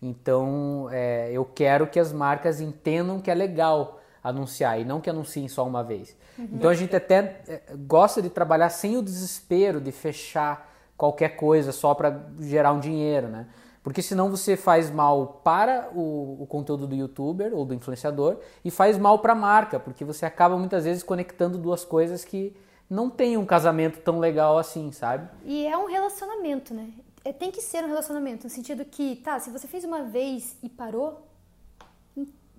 Então, é, eu quero que as marcas entendam que é legal anunciar e não que anunciem só uma vez. Então a gente até eh, gosta de trabalhar sem o desespero de fechar qualquer coisa só para gerar um dinheiro, né? Porque senão você faz mal para o, o conteúdo do youtuber ou do influenciador e faz mal para a marca, porque você acaba muitas vezes conectando duas coisas que não tem um casamento tão legal assim, sabe? E é um relacionamento, né? É, tem que ser um relacionamento, no sentido que, tá, se você fez uma vez e parou,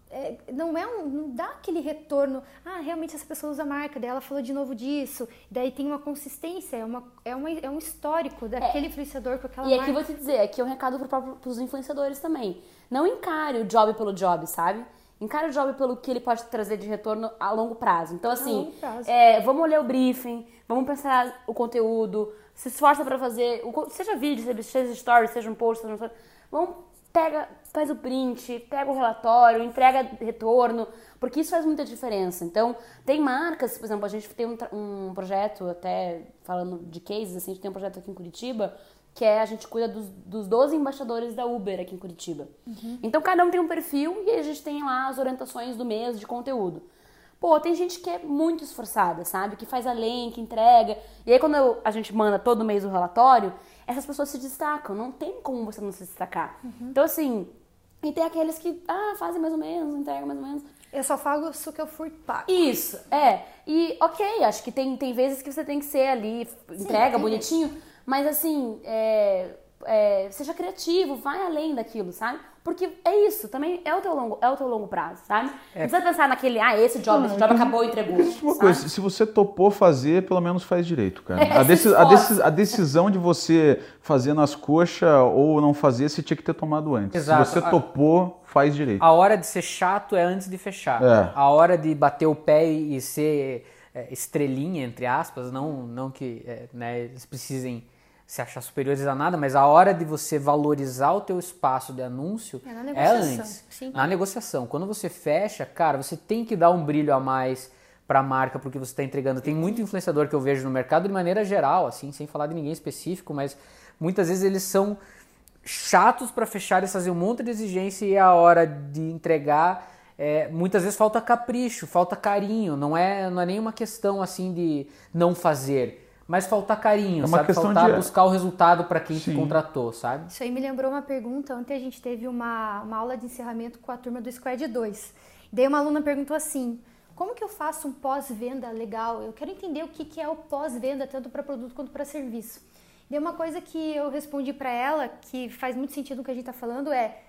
é, não é um, não dá aquele retorno. Ah, realmente essa pessoa usa a marca, daí ela falou de novo disso. Daí tem uma consistência, é, uma, é, uma, é um histórico daquele é. influenciador com aquela e marca. E aqui vou te dizer, aqui é um recado para os influenciadores também. Não encare o job pelo job, sabe? Encare o job pelo que ele pode trazer de retorno a longo prazo. Então, assim, prazo. É, vamos ler o briefing, vamos pensar o conteúdo, se esforça para fazer, seja vídeo, seja story, seja um post, seja um... Vamos pega, faz o print, pega o relatório, entrega retorno, porque isso faz muita diferença. Então, tem marcas, por exemplo, a gente tem um, um projeto, até falando de cases, assim, a gente tem um projeto aqui em Curitiba, que é a gente cuida dos, dos 12 embaixadores da Uber aqui em Curitiba. Uhum. Então, cada um tem um perfil e a gente tem lá as orientações do mês de conteúdo. Pô, tem gente que é muito esforçada, sabe? Que faz além, que entrega. E aí, quando eu, a gente manda todo mês o relatório, essas pessoas se destacam. Não tem como você não se destacar. Uhum. Então, assim, e tem aqueles que, ah, fazem mais ou menos, entregam mais ou menos. Eu só falo isso que eu fui pago. Isso, é. E, ok, acho que tem, tem vezes que você tem que ser ali, entrega bonitinho, mas assim, é, é, seja criativo, vai além daquilo, sabe? Porque é isso, também é o teu longo, é o teu longo prazo, sabe? É. Não precisa pensar naquele, ah, esse job, esse job acabou e entregou. Uma coisa, se você topou fazer, pelo menos faz direito, cara. É, a, deci a, deci a, decisão de você fazer nas coxas ou não fazer, você tinha que ter tomado antes. Exato. Se você topou, faz direito. A hora de ser chato é antes de fechar. É. A hora de bater o pé e ser é, estrelinha, entre aspas, não, não que é, né, eles precisem se achar superiores a nada, mas a hora de você valorizar o teu espaço de anúncio é, é antes. Sim. Na negociação. Quando você fecha, cara, você tem que dar um brilho a mais para a marca porque você está entregando. Tem muito influenciador que eu vejo no mercado de maneira geral, assim, sem falar de ninguém específico, mas muitas vezes eles são chatos para fechar e fazer um monte de exigência e a hora de entregar é, muitas vezes falta capricho, falta carinho. Não é, não é nenhuma questão assim de não fazer mas faltar carinho, é sabe? Faltar de... buscar o resultado para quem Sim. te contratou, sabe? Isso aí me lembrou uma pergunta. Ontem a gente teve uma, uma aula de encerramento com a turma do Squad 2. Daí uma aluna perguntou assim: como que eu faço um pós-venda legal? Eu quero entender o que, que é o pós-venda, tanto para produto quanto para serviço. Daí uma coisa que eu respondi para ela, que faz muito sentido no que a gente está falando, é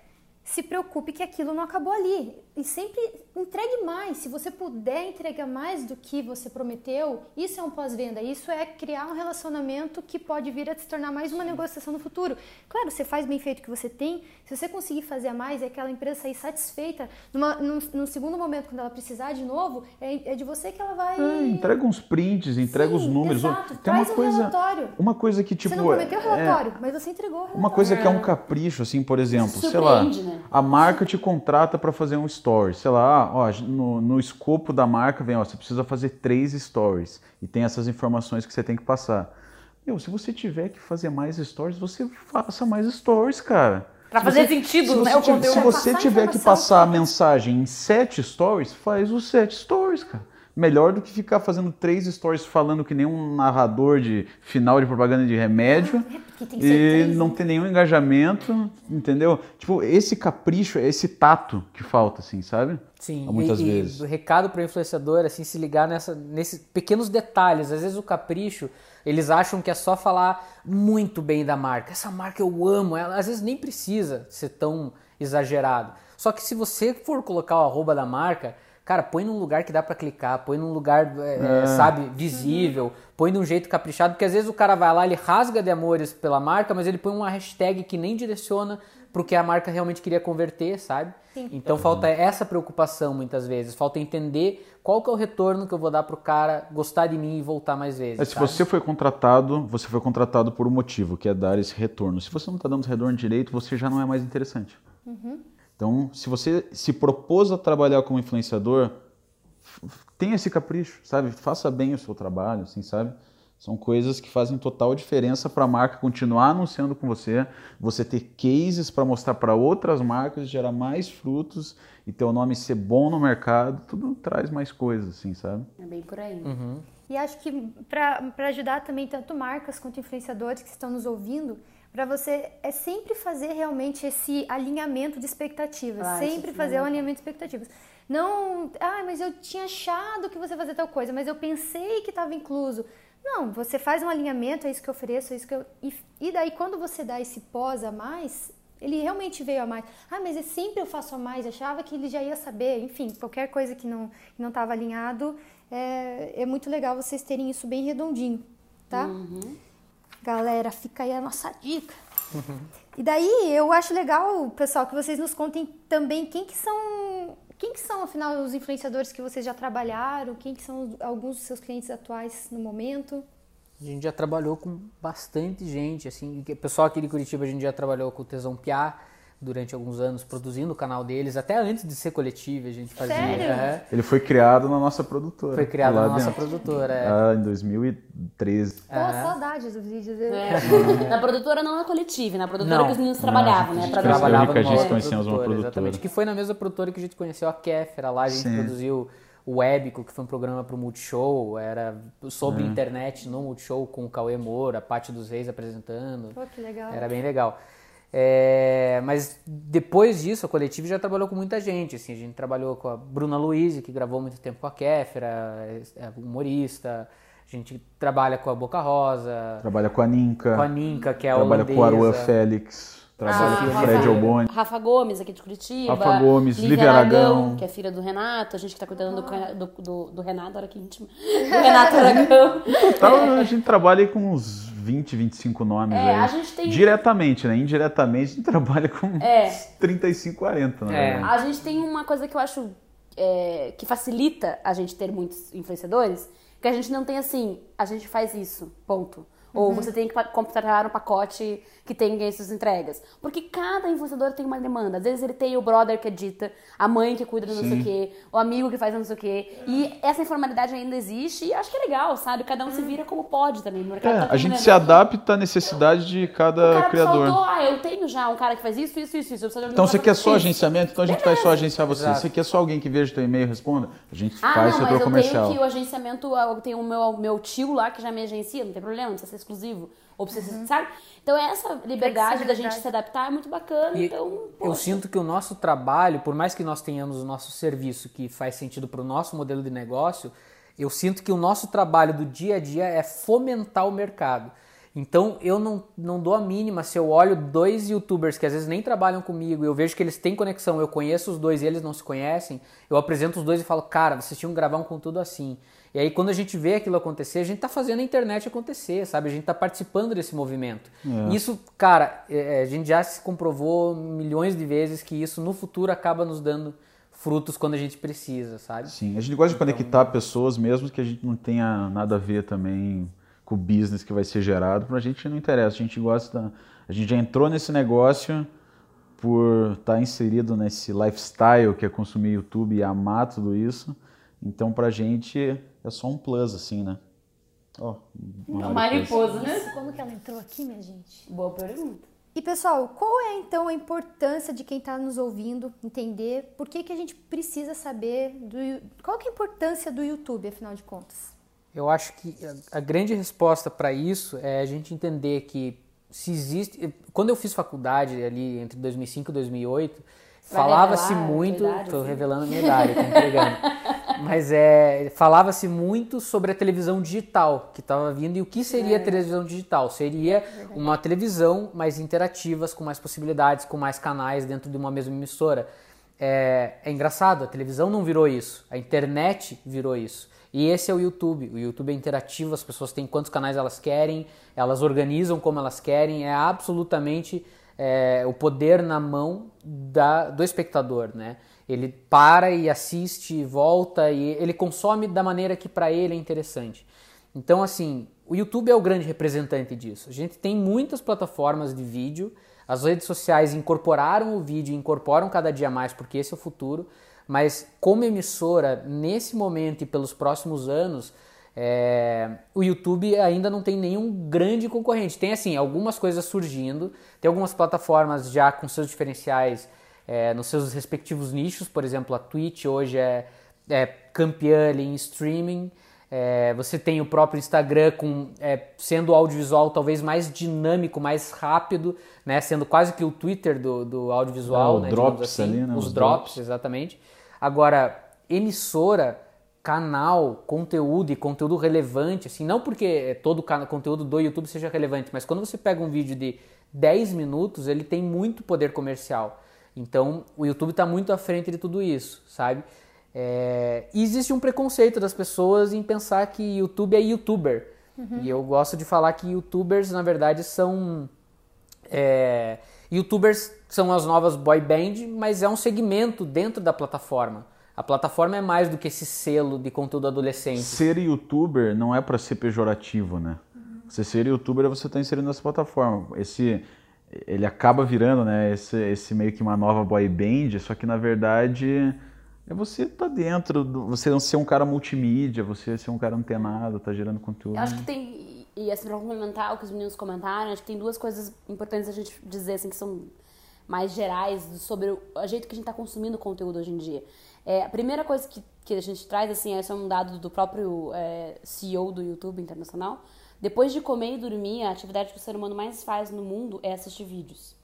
se preocupe que aquilo não acabou ali. E sempre entregue mais. Se você puder entregar mais do que você prometeu, isso é um pós-venda. Isso é criar um relacionamento que pode vir a se tornar mais uma negociação no futuro. Claro, você faz bem feito o que você tem. Se você conseguir fazer a mais, é aquela empresa sair satisfeita. Numa, num, num segundo momento, quando ela precisar de novo, é, é de você que ela vai. É, entrega uns prints, entrega Sim, os números. Exato. Tem uma um coisa, relatório. Uma coisa que tipo. Você não prometeu o relatório, é, mas você entregou o Uma coisa que é um capricho, assim, por exemplo, sei lá. Né? A marca te contrata para fazer um story. Sei lá, ó, no, no escopo da marca vem, ó, você precisa fazer três stories. E tem essas informações que você tem que passar. Meu, se você tiver que fazer mais stories, você faça mais stories, cara. Pra fazer você, sentido, né? o conteúdo. Se você tiver que passar a mensagem em sete stories, faz os sete stories, cara melhor do que ficar fazendo três stories falando que nem um narrador de final de propaganda de remédio e não ter nenhum engajamento, entendeu? Tipo, esse capricho, esse tato que falta, assim, sabe? Sim, muitas e, vezes. E o recado para o influenciador, assim, se ligar nessa, nesses pequenos detalhes. Às vezes o capricho, eles acham que é só falar muito bem da marca. Essa marca eu amo, ela às vezes nem precisa ser tão exagerado. Só que se você for colocar o arroba da marca, Cara, põe num lugar que dá para clicar, põe num lugar, é, é. sabe, visível, põe de um jeito caprichado, porque às vezes o cara vai lá, ele rasga de amores pela marca, mas ele põe uma hashtag que nem direciona pro que a marca realmente queria converter, sabe? Sim. Então falta essa preocupação muitas vezes, falta entender qual que é o retorno que eu vou dar pro cara gostar de mim e voltar mais vezes. É, se você foi contratado, você foi contratado por um motivo, que é dar esse retorno. Se você não está dando esse retorno direito, você já não é mais interessante. Uhum. Então, se você se propôs a trabalhar como influenciador, tenha esse capricho, sabe? Faça bem o seu trabalho, assim, sabe? São coisas que fazem total diferença para a marca continuar anunciando com você, você ter cases para mostrar para outras marcas, gerar mais frutos e ter o nome ser bom no mercado, tudo traz mais coisas, assim, sabe? É bem por aí. Uhum. E acho que para ajudar também tanto marcas quanto influenciadores que estão nos ouvindo, para você é sempre fazer realmente esse alinhamento de expectativas, Ah, sempre fazer o alinhamento de expectativas. Não, ah, mas eu tinha achado que você fazia tal coisa, mas eu pensei que estava incluso. Não, você faz um alinhamento, é isso que eu ofereço, é isso que eu. E, e daí quando você dá esse pós a mais, ele realmente veio a mais. Ah, mas é sempre eu faço a mais, achava que ele já ia saber. Enfim, qualquer coisa que não que não estava alinhado, é, é muito legal vocês terem isso bem redondinho, tá? Galera, fica aí a nossa dica. E daí eu acho legal, pessoal, que vocês nos contem também quem que são, quem que são afinal os influenciadores que vocês já trabalharam, quem que são alguns dos seus clientes atuais no momento. A gente já trabalhou com bastante gente, assim, pessoal aqui de Curitiba a gente já trabalhou com o Tesão Piá durante alguns anos produzindo o canal deles, até antes de ser coletivo a gente fazia. Sério? Aham. Ele foi criado na nossa produtora. Foi criado lá na nossa dentro. produtora. é. Ah, em 2013. Pô, saudades dos vídeos. É. Na produtora não na coletiva, na produtora Não. que os meninos Não, trabalhavam, a né? gente Pra trabalhava e o Ricardo, a gente conhecemos uma produtora. Exatamente, que foi na mesma produtora que a gente conheceu a Kéfera lá, a gente Sim. produziu o Webico, que foi um programa pro Multishow, era sobre internet no Multishow com o Cauê Moura, a Paty dos Reis apresentando. Pô, que legal. Era bem legal. É, mas depois disso, a coletiva já trabalhou com muita gente. Assim, a gente trabalhou com a Bruna Luiz, que gravou muito tempo com a Kéfera, é é humorista. A gente trabalha com a Boca Rosa, Trabalha com a Ninka. com a Ninka, que é a trabalha com o Aruan holandesa. Félix. Trabalha Ah, com o Rafa- Fred Alboni. Rafa Gomes, aqui de Curitiba. Rafa Gomes, Lívia Lívia Aragão. que é filha do Renato, a gente que tá cuidando do, do, do, do Renato, olha que íntimo. Do Renato Aragão. Então, a gente trabalha aí com uns 20, 25 nomes É, aí. a gente tem- Diretamente, né? Indiretamente, a gente trabalha com É. uns 35, 40, na É. A gente tem uma coisa que eu acho é, que facilita a gente ter muitos influenciadores, que a gente não tem assim, a gente faz isso, ponto. Ou você tem que contratar um pacote que tenha essas entregas. Porque cada influenciador tem uma demanda. Às vezes ele tem o brother que edita, a mãe que cuida do não sei o quê, o amigo que faz não sei o quê. E essa informalidade ainda existe e acho que é legal, sabe? Cada um se vira como pode também. O mercado É, tá a gente se adapta à necessidade de O cada cara que criador. faltou, ah, eu tenho já um cara que faz isso, isso, isso, isso. Então você quer só isso. agenciamento? Então a gente vai só agenciar você. Exato. Você quer só alguém que veja teu e-mail e responda? A gente Ah, faz não, setor mas eu comercial. tenho que o agenciamento, eu tenho o meu, meu tio lá que já me agencia, não tem problema, não precisa ser exclusivo. Ou precisa ser, sabe? Então essa liberdade da gente se adaptar é muito bacana, E então, eu sinto que o nosso trabalho, por mais que nós tenhamos o nosso serviço que faz sentido para o nosso modelo de negócio, eu sinto que o nosso trabalho do dia a dia é fomentar o mercado. Então eu não, não dou a mínima se eu olho dois youtubers que às vezes nem trabalham comigo e eu vejo que eles têm conexão, eu conheço os dois e eles não se conhecem, eu apresento os dois e falo, cara, vocês tinham que gravar um conteúdo assim. E aí quando a gente vê aquilo acontecer, a gente tá fazendo a internet acontecer, sabe? A gente tá participando desse movimento. E Isso, cara, é, a gente já se comprovou milhões de vezes que isso no futuro acaba nos dando frutos quando a gente precisa, sabe? Sim, a gente gosta de conectar pessoas mesmo que a gente não tenha nada a ver também com o business que vai ser gerado. Pra gente não interessa, a gente gosta, a gente já entrou nesse negócio por estar inserido nesse lifestyle que é consumir YouTube e amar tudo isso. Então pra gente é só um plus assim, né? Ó, uma É uma mariposa, né? Isso, como que ela entrou aqui, minha gente? Boa pergunta. E pessoal, qual é então a importância de quem está nos ouvindo entender por que, que a gente precisa saber do qual que é a importância do YouTube, afinal de contas? Eu acho que a- grande resposta para isso é a gente entender que se existe. Quando eu fiz faculdade ali entre 2005 e 2008, Vai falava-se muito. Tô assim? revelando a minha idade, tô entregando. Mas é, falava-se muito sobre a televisão digital que estava vindo e o que seria É. a televisão digital? Seria uma televisão mais interativas, com mais possibilidades, com mais canais dentro de uma mesma emissora. É, é engraçado, a televisão não virou isso, a internet virou isso. E esse é o YouTube. O YouTube é interativo, as pessoas têm quantos canais elas querem, elas organizam como elas querem, é absolutamente é, o poder na mão da, do espectador, né? Ele para e assiste, volta e ele consome da maneira que para ele é interessante. Então, assim, o YouTube é o grande representante disso. A gente tem muitas plataformas de vídeo, as redes sociais incorporaram o vídeo, incorporam cada dia mais, porque esse é o futuro. Mas como emissora, nesse momento e pelos próximos anos, é, o YouTube ainda não tem nenhum grande concorrente. Tem assim algumas coisas surgindo, tem algumas plataformas já com seus diferenciais é, nos seus respectivos nichos. Por exemplo, a Twitch hoje é, é campeã ali em streaming. É, você tem o próprio Instagram com é, sendo o audiovisual talvez mais dinâmico, mais rápido, né? Sendo quase que o Twitter do, do audiovisual, né? drops assim. ali, né? Os, Os drops, drops. exatamente. Agora, emissora, canal, conteúdo e conteúdo relevante, assim, não porque todo conteúdo do YouTube seja relevante, mas quando você pega um vídeo de 10 minutos, ele tem muito poder comercial. Então, o YouTube está muito à frente de tudo isso, sabe? É, existe um preconceito das pessoas em pensar que YouTube é youtuber. E eu gosto de falar que youtubers, na verdade, são. é, youtubers são as novas boy band, mas é um segmento dentro da plataforma. A plataforma é mais do que esse selo de conteúdo adolescente. Ser youtuber não é para ser pejorativo, né? Você ser youtuber é você estar inserido nessa plataforma. Esse ele acaba virando, né, esse, esse meio que uma nova boy band, só que na verdade é você estar dentro, do, você não ser um cara multimídia, você ser um cara antenado, tá gerando conteúdo. Eu acho que tem, e assim, pra complementar o que os meninos comentaram, acho que tem duas coisas importantes a gente dizer, assim, que são mais gerais sobre o a jeito que a gente tá consumindo conteúdo hoje em dia. É, a primeira coisa que, que a gente traz, assim, esse é um dado do próprio é, CEO do YouTube Internacional. Depois de comer e dormir, a atividade que o ser humano mais faz no mundo é assistir vídeos.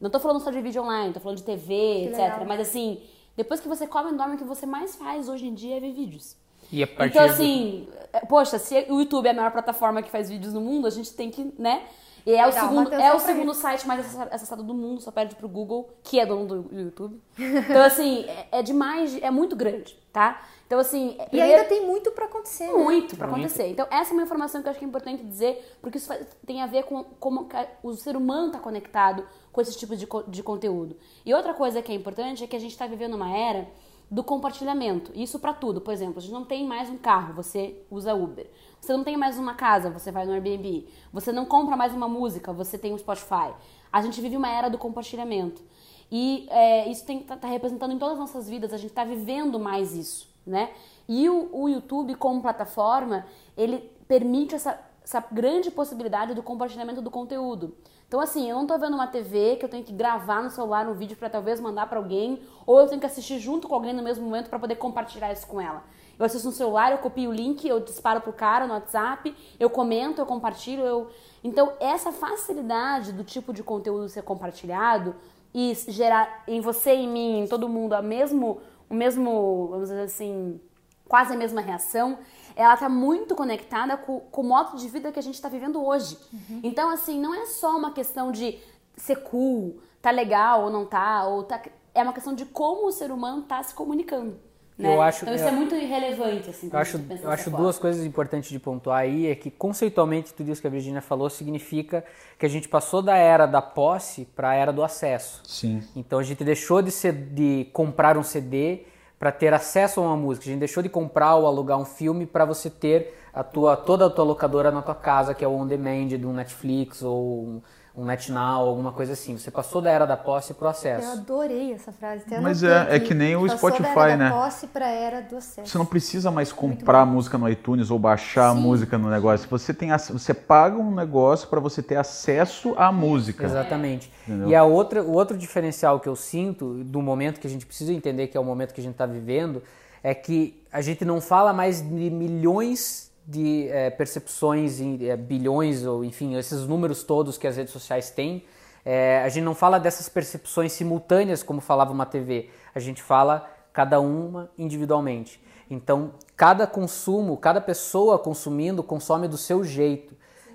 Não tô falando só de vídeo online, tô falando de TV, etc. legal. Mas assim, depois que você come e dorme, o que você mais faz hoje em dia é ver vídeos. E a partir Então, do- assim, é, poxa, se o YouTube é a maior plataforma que faz vídeos no mundo, a gente tem que, né? E é o segundo, atenção é o segundo site mais acessa- acessado do mundo, só perde pro Google, que é dono do YouTube. Então, assim, é, é demais, é muito grande, tá? Então, assim, E primeiro- ainda tem muito pra acontecer, né? muito para acontecer. Então, essa é uma informação que eu acho que é importante dizer, porque isso tem a ver com como o ser humano está conectado com esse tipo de, de conteúdo. E outra coisa que é importante é que a gente está vivendo uma era do compartilhamento. Isso para tudo. Por exemplo, a gente não tem mais um carro, você usa Uber. Você não tem mais uma casa, você vai no Airbnb. Você não compra mais uma música, você tem o Spotify. A gente vive uma era do compartilhamento. E é, isso está tá representando em todas as nossas vidas, a gente está vivendo mais isso, né? E o, o YouTube como plataforma, ele permite essa, essa grande possibilidade do compartilhamento do conteúdo. Então, assim, eu não tô vendo uma TV que eu tenho que gravar no celular um vídeo para talvez mandar para alguém, ou eu tenho que assistir junto com alguém no mesmo momento para poder compartilhar isso com ela. Eu assisto no celular, eu copio o link, eu disparo pro cara no WhatsApp, eu comento, eu compartilho, eu... Então, essa facilidade do tipo de conteúdo ser compartilhado e gerar em você, em mim, em todo mundo, a mesmo, o mesmo, vamos dizer assim, quase a mesma reação, ela tá muito conectada com, com o modo de vida que a gente está vivendo hoje. Então, assim, não é só uma questão de ser cool, tá legal ou não tá, ou tá... É uma questão de como o ser humano tá se comunicando. Né? Eu acho- então isso eu- é muito irrelevante, assim. Eu acho, eu acho forma. duas coisas importantes de pontuar aí, é que conceitualmente tudo isso que a Virginia falou significa que a gente passou da era da posse para a era do acesso. Sim. Então a gente deixou de, ser, de comprar um CD para ter acesso a uma música. A gente deixou de comprar ou alugar um filme para você ter a tua, toda a tua locadora na tua casa, que é o on demand de um Netflix ou um, um NetNow, alguma coisa assim. Você passou da era da posse para o Eu acesso. adorei essa frase. até Mas é- é aqui. que nem o Passou da Spotify, era né? Da posse pra era do acesso. Você não precisa mais comprar música no iTunes ou baixar a música no negócio. Você tem você paga um negócio para você ter acesso à música. Exatamente. Entendeu? E a outra, o outro diferencial que eu sinto do momento que a gente precisa entender que é o momento que a gente está vivendo é que a gente não fala mais de milhões de eh, percepções, em, eh, bilhões ou enfim esses números todos que as redes sociais têm. Eh, a gente não fala dessas percepções simultâneas como falava uma TV. A gente fala cada uma individualmente. Então cada consumo, cada pessoa consumindo consome do seu jeito.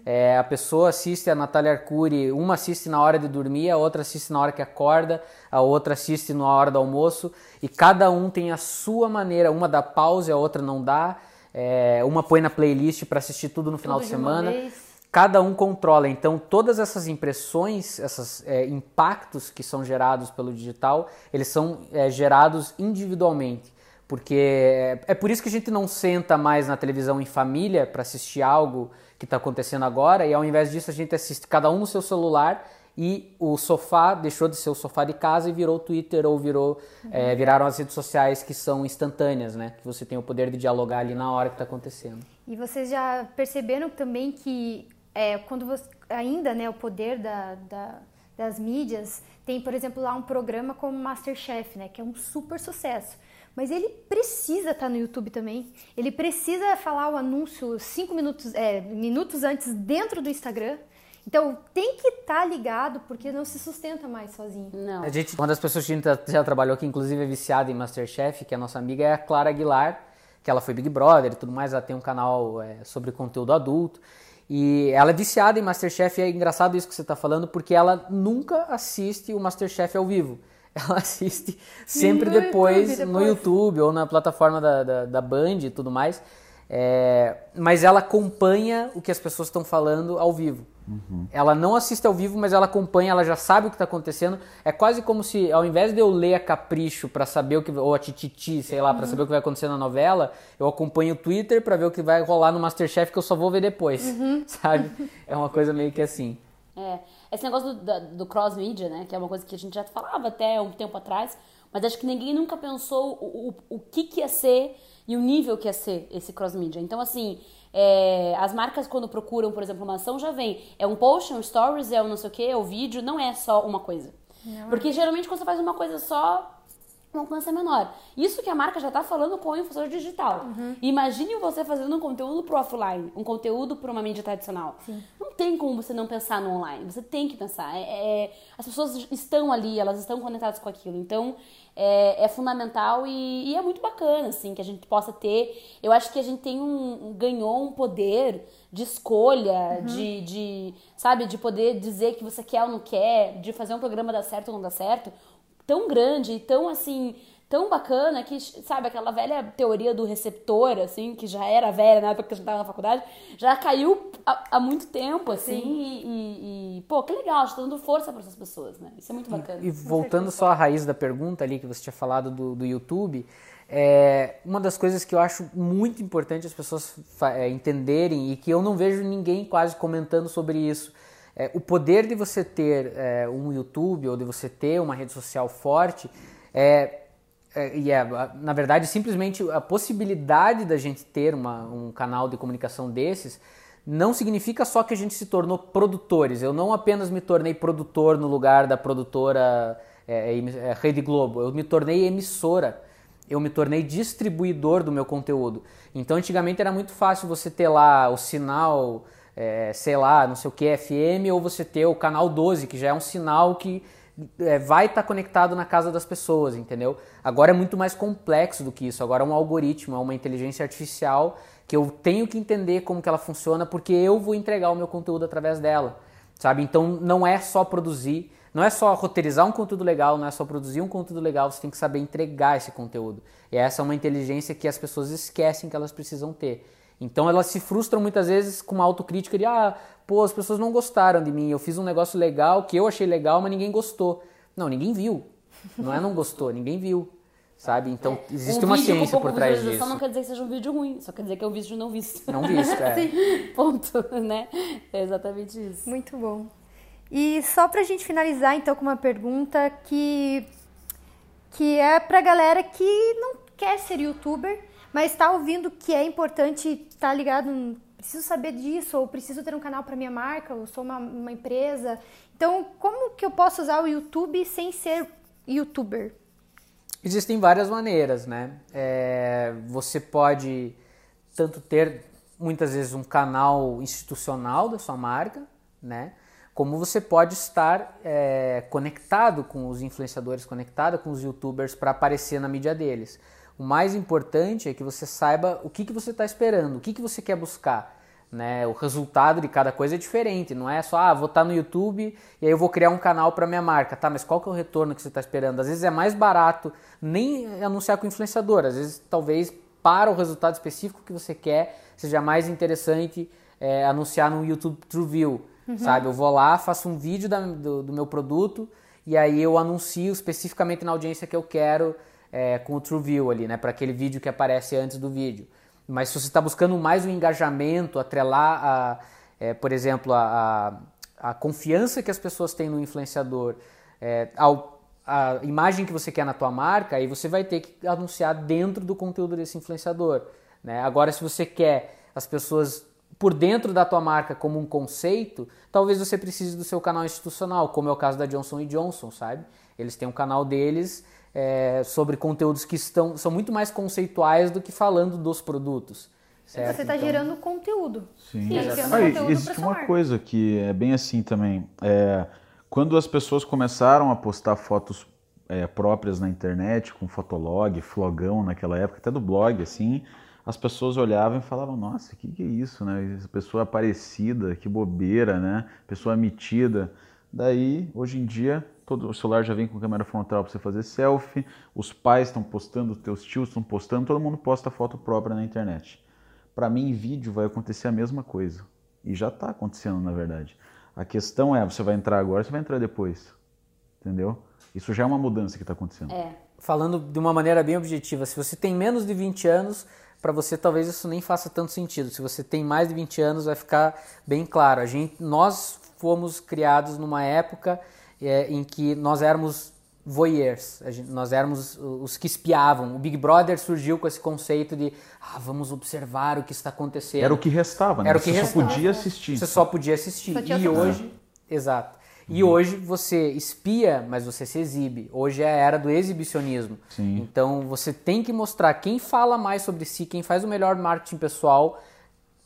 É, a pessoa assiste a Natália Arcuri, uma assiste na hora de dormir, a outra assiste na hora que acorda, a outra assiste na hora do almoço, e cada um tem a sua maneira, uma dá pause, a outra não dá, é, uma põe na playlist para assistir tudo no final Tudo de de semana. Cada um controla, então todas essas impressões, esses impactos que são gerados pelo digital, eles são é, gerados individualmente. Porque é, é por isso que a gente não senta mais na televisão em família para assistir algo que está acontecendo agora, e ao invés disso a gente assiste cada um no seu celular e o sofá deixou de ser o sofá de casa e virou Twitter ou virou, é, viraram as redes sociais que são instantâneas, né? Que você tem o poder de dialogar ali na hora que está acontecendo. E vocês já perceberam também que é, quando você, ainda né, o poder da, da, das mídias tem, por exemplo, lá um programa como Masterchef, né, que é um super sucesso. Mas ele precisa estar tá no YouTube também. Ele precisa falar o anúncio cinco minutos, é, minutos antes dentro do Instagram. Então tem que estar tá ligado porque não se sustenta mais sozinho. Não. A gente, uma das pessoas que a gente já trabalhou aqui, inclusive é viciada em Masterchef, que é a nossa amiga, é a Clara Aguilar, que ela foi Big Brother e tudo mais, ela tem um canal é, sobre conteúdo adulto. E ela é viciada em Masterchef e é engraçado isso que você está falando, porque ela nunca assiste o Masterchef ao vivo. Ela assiste sempre no depois, YouTube, depois, no YouTube ou na plataforma da, da, da Band e tudo mais. É, mas ela acompanha o que as pessoas estão falando ao vivo. Uhum. Ela não assiste ao vivo, mas ela acompanha, ela já sabe o que está acontecendo. É quase como se, ao invés de eu ler a Capricho para saber o que, ou a Tititi, sei lá, para saber o que vai acontecer na novela, eu acompanho o Twitter para ver o que vai rolar no Masterchef que eu só vou ver depois, uhum. sabe? É uma coisa meio que assim. É, esse negócio do, do cross-media, né, que é uma coisa que a gente já falava até um tempo atrás, mas acho que ninguém nunca pensou o, o, o que, que ia ser e o nível que ia ser esse cross-media. Então, assim, é, as marcas, quando procuram, por exemplo, uma ação, já vem. É um post, é um stories, é um não sei o que, é o um vídeo, não é só uma coisa. Não. Porque geralmente quando você faz uma coisa só, o alcance é menor. Isso que a marca já está falando com o influenciador digital. Uhum. Imagine você fazendo um conteúdo pro offline, um conteúdo para uma mídia tradicional. Sim. Não tem como você não pensar no online. Você tem que pensar. É, é, as pessoas estão ali, elas estão conectadas com aquilo. Então, é, é fundamental e, e, é muito bacana, assim, que a gente possa ter. Eu acho que a gente tem um, ganhou um poder de escolha, uhum. de, de, sabe, de poder dizer que você quer ou não quer, de fazer um programa dar certo ou não dar certo tão grande e tão assim tão bacana que, sabe, aquela velha teoria do receptor, assim, que já era velha na época que a gente tava na faculdade, já caiu há, há muito tempo, assim, e, e, e, pô, que legal, está dando força para essas pessoas, né? Isso é muito bacana. E, e voltando só à raiz da pergunta ali que você tinha falado do, do YouTube, é, uma das coisas que eu acho muito importante as pessoas é, entenderem e que eu não vejo ninguém quase comentando sobre isso, é, o poder de você ter é, um YouTube ou de você ter uma rede social forte é, é, e é, na verdade, simplesmente a possibilidade da gente ter uma, um canal de comunicação desses não significa só que a gente se tornou produtores. Eu não apenas me tornei produtor no lugar da produtora é, é, é Rede Globo, eu me tornei emissora. Eu me tornei distribuidor do meu conteúdo. Então, antigamente era muito fácil você ter lá o sinal é, sei lá, não sei o que, FM, ou você ter o canal 12, que já é um sinal que é, vai estar tá conectado na casa das pessoas, entendeu? Agora é muito mais complexo do que isso. Agora é um algoritmo, é uma inteligência artificial que eu tenho que entender como que ela funciona, porque eu vou entregar o meu conteúdo através dela, sabe? Então não é só produzir, não é só roteirizar um conteúdo legal, não é só produzir um conteúdo legal, você tem que saber entregar esse conteúdo. E essa é uma inteligência que as pessoas esquecem que elas precisam ter. Então elas se frustram muitas vezes com uma autocrítica de ah, pô, as pessoas não gostaram de mim, eu fiz um negócio legal que eu achei legal, mas ninguém gostou. Não, ninguém viu. Não é não gostou, ninguém viu. Sabe? Então é. existe um uma ciência por trás disso. não quer dizer que seja um vídeo ruim, só quer dizer que é um vídeo não visto. Não visto, é. Sim, ponto, né? É exatamente isso. Muito bom. E só pra gente finalizar então com uma pergunta que que é pra galera que não quer ser youtuber, mas está ouvindo que é importante estar tá ligado, preciso saber disso, ou preciso ter um canal para minha marca, ou sou uma, uma empresa. Então, como que eu posso usar o YouTube sem ser youtuber? Existem várias maneiras, né? É, você pode tanto ter muitas vezes um canal institucional da sua marca, né? Como você pode estar é, conectado com os influenciadores, conectado com os youtubers para aparecer na mídia deles. O mais importante é que você saiba o que, que você está esperando, o que, que você quer buscar. Né? O resultado de cada coisa é diferente, não é só, ah, vou estar tá no YouTube e aí eu vou criar um canal para minha marca, tá? Mas qual que é o retorno que você está esperando? Às vezes é mais barato nem anunciar com o influenciador, às vezes talvez para o resultado específico que você quer seja mais interessante é, anunciar no YouTube TrueView, uhum. sabe? Eu vou lá, faço um vídeo da, do, do meu produto e aí eu anuncio especificamente na audiência que eu quero é, com o TrueView ali, né? Para aquele vídeo que aparece antes do vídeo. Mas se você está buscando mais um engajamento, atrelar, a, é, por exemplo, a, a confiança que as pessoas têm no influenciador, é, ao, a imagem que você quer na tua marca, aí você vai ter que anunciar dentro do conteúdo desse influenciador. Né? Agora, se você quer as pessoas por dentro da tua marca como um conceito, talvez você precise do seu canal institucional, como é o caso da Johnson Johnson, sabe? Eles têm um canal deles é, sobre conteúdos que estão, são muito mais conceituais do que falando dos produtos. Certo? Você está então, gerando conteúdo. Sim. Sim, Ah, conteúdo existe uma coisa que é bem assim também. É, quando as pessoas começaram a postar fotos é, próprias na internet, com fotolog, flogão naquela época, até do blog, assim, as pessoas olhavam e falavam, nossa, o que, que é isso, né? Essa pessoa aparecida, que bobeira, né? Pessoa metida. Daí, hoje em dia, todo o celular já vem com câmera frontal para você fazer selfie, os pais estão postando, os teus tios estão postando, todo mundo posta foto própria na internet. Para mim, em vídeo vai acontecer a mesma coisa. E já está acontecendo, na verdade. A questão é, você vai entrar agora, você vai entrar depois. Entendeu? Isso já é uma mudança que está acontecendo. É. falando de uma maneira bem objetiva, se você tem menos de 20 anos, para você talvez isso nem faça tanto sentido. Se você tem mais de 20 anos, vai ficar bem claro. A gente, nós fomos criados numa época é, em que nós éramos voyeurs, a gente- nós éramos os que espiavam. O Big Brother surgiu com esse conceito de ah, vamos observar o que está acontecendo. Era o que restava, né? Era o que você restava. só podia assistir. Você só podia assistir. Só tinha e hoje, exato. E hoje você espia, mas você se exibe. Hoje é a era do exibicionismo. Sim. Então você tem que mostrar quem fala mais sobre si, quem faz o melhor marketing pessoal,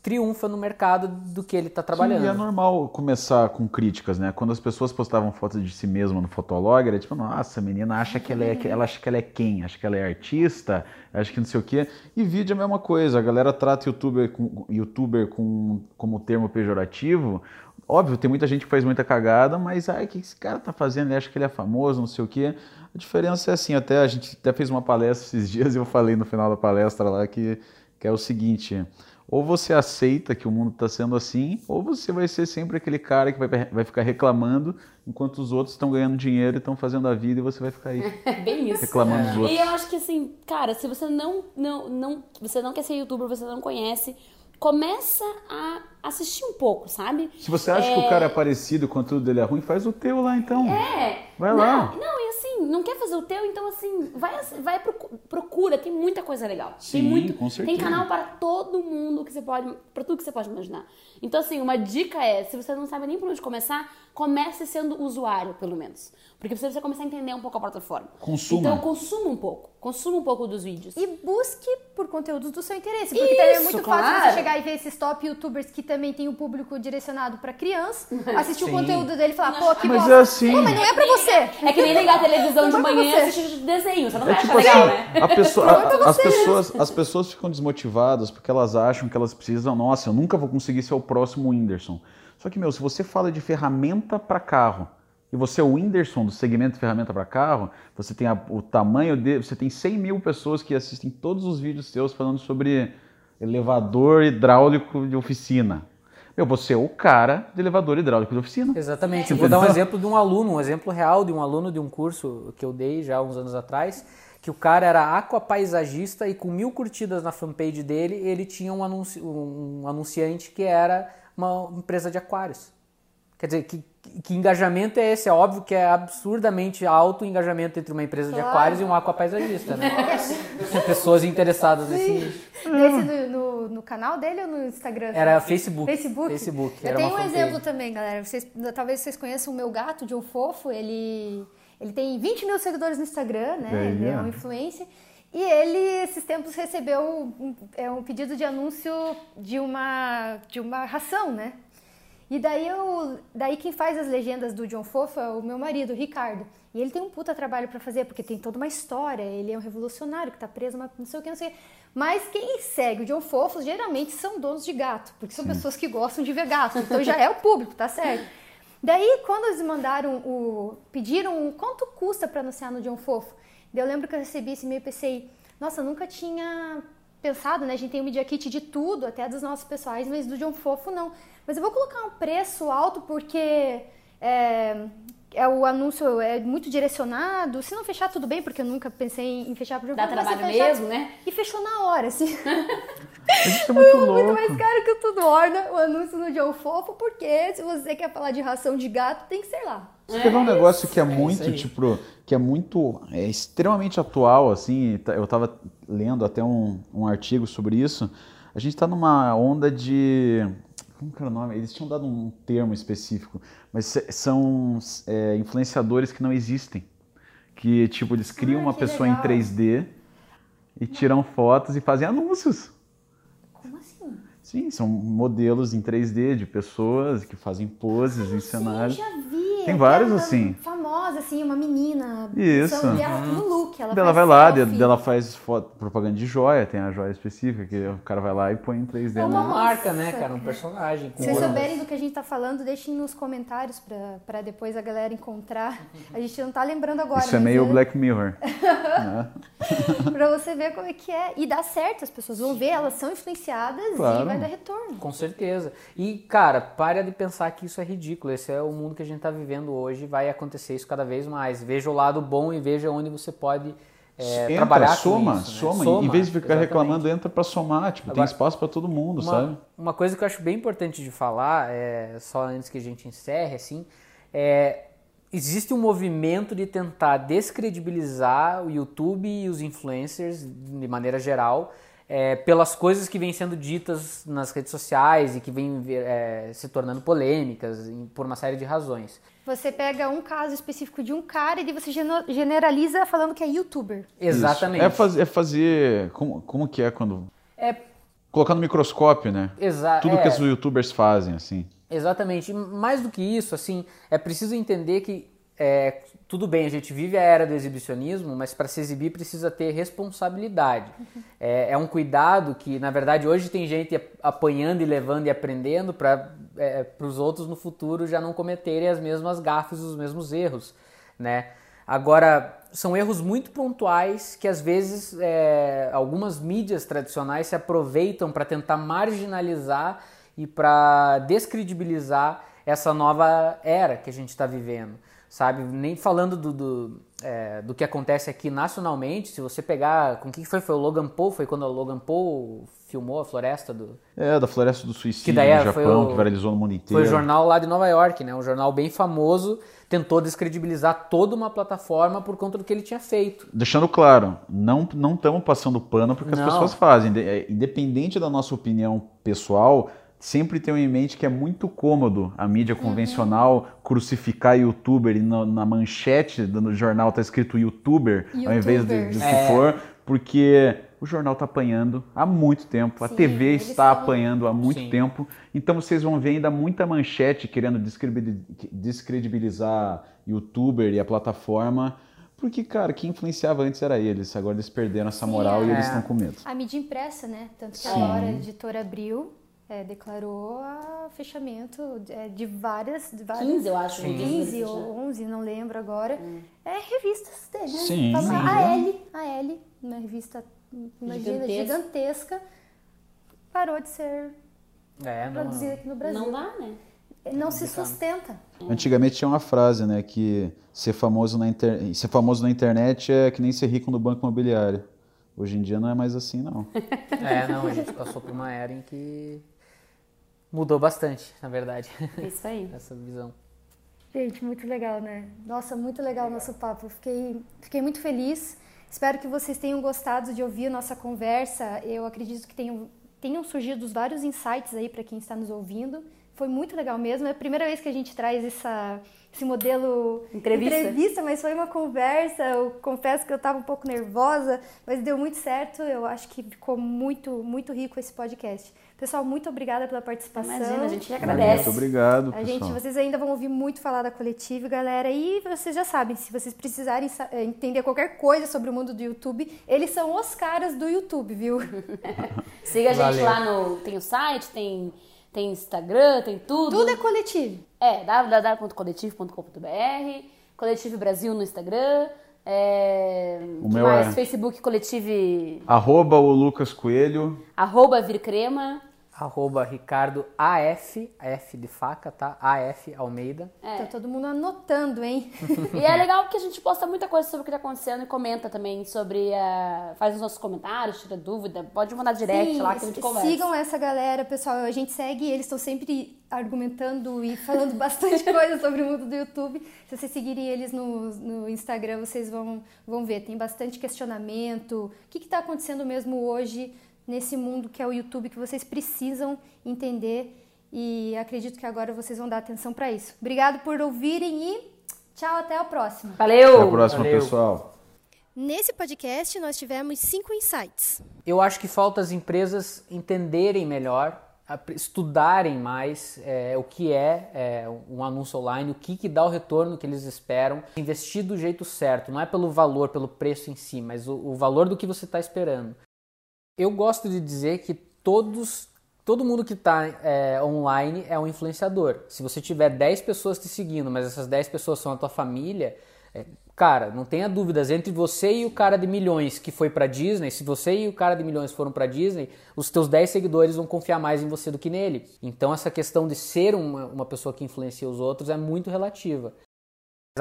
triunfa no mercado do que ele está trabalhando. E é normal começar com críticas, né? Quando as pessoas postavam fotos de si mesma no Fotolog, era tipo, nossa, a menina acha que ela é, ela acha que ela é quem? Acha que ela é artista? Acha que não sei o quê. E vídeo é a mesma coisa. A galera trata youtuber, com, youtuber com, como termo pejorativo. Óbvio, tem muita gente que faz muita cagada, mas ai, o que esse cara tá fazendo? Ele acha que ele é famoso, não sei o quê. A diferença é assim, até a gente até fez uma palestra esses dias e eu falei no final da palestra lá que, que é o seguinte: ou você aceita que o mundo está sendo assim, ou você vai ser sempre aquele cara que vai, vai ficar reclamando enquanto os outros estão ganhando dinheiro e estão fazendo a vida e você vai ficar aí É bem isso. reclamando dos E outros. eu acho que assim, cara, se você não, não, não, você não quer ser youtuber, você não conhece, começa a assistir um pouco, sabe? Se você acha que o cara é parecido, o conteúdo dele é ruim, faz o teu lá então. É. Vai não, lá. Não, e assim, não quer fazer o teu, então assim, vai, vai procu- procura, tem muita coisa legal. Sim, tem muito, com certeza. Tem canal para todo mundo que você pode, para tudo que você pode imaginar. Então assim, uma dica é, se você não sabe nem por onde começar, comece sendo usuário, pelo menos. Porque você precisa começar a entender um pouco a plataforma. Consuma. Então consuma um pouco, consuma um pouco dos vídeos. E busque por conteúdos do seu interesse. Porque também é Isso, muito claro. fácil você chegar e ver esses top youtubers que também tem o público direcionado pra criança, assistir o Sim. conteúdo dele e falar, pô, que Mas bosta. é assim. Pô, mas não é pra você. É que nem ligar a televisão de Não vai pra manhã e você. assistir desenho, você não É vai tipo achar legal, assim, né? a pessoa- é a- as, pessoas, as pessoas ficam desmotivadas porque elas acham que elas precisam, nossa, eu nunca vou conseguir ser o próximo Whindersson. Só que, meu, se você fala de ferramenta para carro e você é o Whindersson do segmento de ferramenta para carro, você tem a- o tamanho de. Você tem 100 mil pessoas que assistem todos os vídeos seus falando sobre elevador hidráulico de oficina. Meu, você é o cara de elevador hidráulico de oficina. Exatamente. Eu vou dar um exemplo de um aluno, um exemplo real de um aluno de um curso que eu dei já há uns anos atrás, que o cara era aquapaisagista e com mil curtidas na fanpage dele, ele tinha um, anunci um anunciante que era uma empresa de aquários. Quer dizer, que, que engajamento é esse? É óbvio que é absurdamente alto o engajamento entre uma empresa de Claro. aquários e um aquapaisagista, né? Pessoas interessadas nesse nicho. Nesse no, no, no canal dele ou no Instagram? Era Facebook. Facebook. Facebook, Eu era tenho um fanpage. exemplo também, galera. Vocês, talvez vocês conheçam o meu gato, John Fofo. Ele, ele tem 20 mil seguidores no Instagram, né? Ele é um influencer. E ele, esses tempos, recebeu um, é, um pedido de anúncio de uma, de uma ração, né? E daí, eu, daí quem faz as legendas do John Fofo é o meu marido, o Ricardo. E ele tem um puta trabalho pra fazer, porque tem toda uma história. Ele é um revolucionário que tá preso, mas não sei o que, não sei o que. Mas quem segue o John Fofo geralmente são donos de gato, porque são pessoas que gostam de ver gato. Então já é o público, tá certo? Daí, quando eles mandaram o. pediram o quanto custa pra anunciar no John Fofo, daí eu lembro que eu recebi esse e-mail e pensei, nossa, nunca tinha pensado, né? A gente tem o Media Kit de tudo, até dos nossos pessoais, mas do John Fofo não. Mas eu vou colocar um preço alto porque é, é o anúncio é muito direcionado. Se não fechar, tudo bem, porque eu nunca pensei em fechar. porque Dá trabalho fechar- mesmo, né? E fechou na hora, assim. Isso é muito Muito louco. mais caro que o Tudo Orna, o anúncio no Joe Fofo, porque se você quer falar de ração de gato, tem que ser lá. Você ver um negócio que é isso muito, tipo, que é muito, é extremamente atual, assim, eu tava lendo até um, um artigo sobre isso, a gente tá numa onda de, como que era o nome? Eles tinham dado um termo específico, mas são é, influenciadores que não existem, que, tipo, eles criam Ah, uma pessoa legal. em 3D e tiram fotos e fazem anúncios. Como assim? Sim, são modelos em 3D de pessoas que fazem poses em cenários. Sim, já vi. Tem vários assim. Famosa, assim, uma menina. Isso. São dela no look. Ela, ela vai lá, ela faz foto, propaganda de joia, tem a joia específica, que o cara vai lá e põe em 3D É uma na... marca, né, cara? Um personagem. com Se vocês souberem do que a gente tá falando, deixem nos comentários pra, pra depois a galera encontrar. A gente não tá lembrando agora. Isso é meio Black Mirror. né? Pra você ver como é que é. E dá certo, as pessoas vão ver, elas são influenciadas Claro. e vai dar retorno. Com certeza. E, cara, pare de pensar que isso é ridículo. Esse é o mundo que a gente tá vivendo hoje. Vai acontecer isso cada vez mais. Veja o lado bom e veja onde você pode é, entra, trabalhar soma, isso. né? soma, Em vez de ficar exatamente. reclamando, entra pra somar. Tipo, tem Agora, espaço pra todo mundo, sabe? Uma, uma coisa que eu acho bem importante de falar, é, só antes que a gente encerre, assim, é, existe um movimento de tentar descredibilizar o YouTube e os influencers, de maneira geral, é, pelas coisas que vêm sendo ditas nas redes sociais e que vêm é, se tornando polêmicas em- por uma série de razões. Você pega um caso específico de um cara e você generaliza falando que é youtuber. Exatamente. Isso. É, faz- é fazer. Como, como que é quando. É, Colocar no microscópio, né? exa Tudo é. que os youtubers fazem, assim. Exatamente. E Mais do que isso, assim, é preciso entender que é, tudo bem, a gente vive a era do exibicionismo, mas para se exibir precisa ter responsabilidade. É, é um cuidado que, na verdade, hoje tem gente ap- apanhando e levando e aprendendo para os outros no futuro já não cometerem as mesmas gafes, os mesmos erros, né? Agora, são erros muito pontuais que às vezes é, algumas mídias tradicionais se aproveitam para tentar marginalizar e para descredibilizar essa nova era que a gente está vivendo, sabe? Nem falando do, do, é, do que acontece aqui nacionalmente, se você pegar, com quem foi? Foi o Logan Paul? Foi quando o Logan Paul filmou a floresta do... É, da Floresta do Suicídio daí é, no foi Japão, o- que viralizou no mundo inteiro. Foi o jornal lá de Nova York, né? Um jornal bem famoso, tentou descredibilizar toda uma plataforma por conta do que ele tinha feito. Deixando claro, não não estamos passando pano porque as Não. pessoas fazem. É, Independente da nossa opinião pessoal, sempre tenham em mente que é muito cômodo a mídia Uhum. convencional crucificar youtuber e na, na manchete do jornal tá escrito youtuber, ao invés de, de Youtubers. que É. for, porque o jornal tá apanhando há muito tempo, a Sim, TV eles está são- apanhando há muito Sim. tempo. Então vocês vão ver ainda muita manchete querendo descredibil- descredibilizar youtuber e a plataforma. Porque, cara, quem influenciava antes era eles. Agora eles perderam essa Sim, moral e é. eles estão com medo. A mídia impressa, né? Tanto que Sim. agora a editora Abril é, declarou a fechamento é, de várias, de várias 15, eu acho. Sim. 15 ou 11, não lembro agora. É revistas dele, né? Sim, Fala, sim. A L, a L, uma revista, imagina, Gigantesca. gigantesca, parou de ser É, não, produzida aqui no Brasil. Não dá, né? Não se sustenta. Antigamente tinha uma frase, né? Que ser famoso, na inter... ser famoso na internet é que nem ser rico no banco imobiliário. Hoje em dia não é mais assim, não. É, não, a gente passou por uma era em que mudou bastante, na verdade, É isso aí. essa visão. Gente, muito legal, né? Nossa, muito legal o nosso papo. Fiquei, fiquei muito feliz. Espero que vocês tenham gostado de ouvir a nossa conversa. Eu acredito que tenham, tenham surgido vários insights aí para quem está nos ouvindo. Foi muito legal mesmo. É a primeira vez que a gente traz essa, esse modelo Entrevista. entrevista, mas foi uma conversa. Eu confesso que eu estava um pouco nervosa, mas deu muito certo. Eu acho que ficou muito, muito rico esse podcast. Pessoal, muito obrigada pela participação. Imagina, a gente que Muito agradece. obrigado, A gente, pessoal. vocês ainda vão ouvir muito falar da coletiva, galera. E vocês já sabem, se vocês precisarem sa- eh, entender qualquer coisa sobre o mundo do YouTube, eles são os caras do YouTube, viu? Siga a gente Valeu. lá no. Tem o site, tem, tem Instagram, tem tudo. Tudo é coletivo. É, www.coletivo.com.br, Coletivo Brasil no Instagram, é, O meu mais? é- Facebook Coletivo, Arroba o Lucas Coelho. arroba Vircrema, arroba Ricardo AF, F de faca, tá? AF Almeida. É. Tá todo mundo anotando, hein? E é legal que a gente posta muita coisa sobre o que tá acontecendo e comenta também sobre. eh, faz os nossos comentários, tira dúvida. Pode mandar direct Sim, lá que a gente conversa. Sigam essa galera, pessoal. A gente segue, eles estão sempre argumentando e falando bastante coisa sobre o mundo do YouTube. Se vocês seguirem eles no, no Instagram, vocês vão, vão ver. Tem bastante questionamento. O que está acontecendo mesmo hoje nesse mundo que é o YouTube que vocês precisam entender e acredito que agora vocês vão dar atenção para isso. Obrigado por ouvirem e tchau, até a próxima. Valeu! Até a próxima, Valeu. pessoal. Nesse podcast nós tivemos cinco insights. Eu acho que falta as empresas entenderem melhor, estudarem mais é, o que é, é, um anúncio online, o que, que dá o retorno que eles esperam, investir do jeito certo, não é pelo valor, pelo preço em si, mas o, o valor do que você está esperando. Eu gosto de dizer que todos, todo mundo que está online é um influenciador. Se você tiver 10 pessoas te seguindo, mas essas 10 pessoas são a tua família, é, cara, não tenha dúvidas, entre você e o cara de milhões que foi pra Disney, se você e o cara de milhões foram pra Disney, os teus 10 seguidores vão confiar mais em você do que nele. Então essa questão de ser uma, uma pessoa que influencia os outros é muito relativa.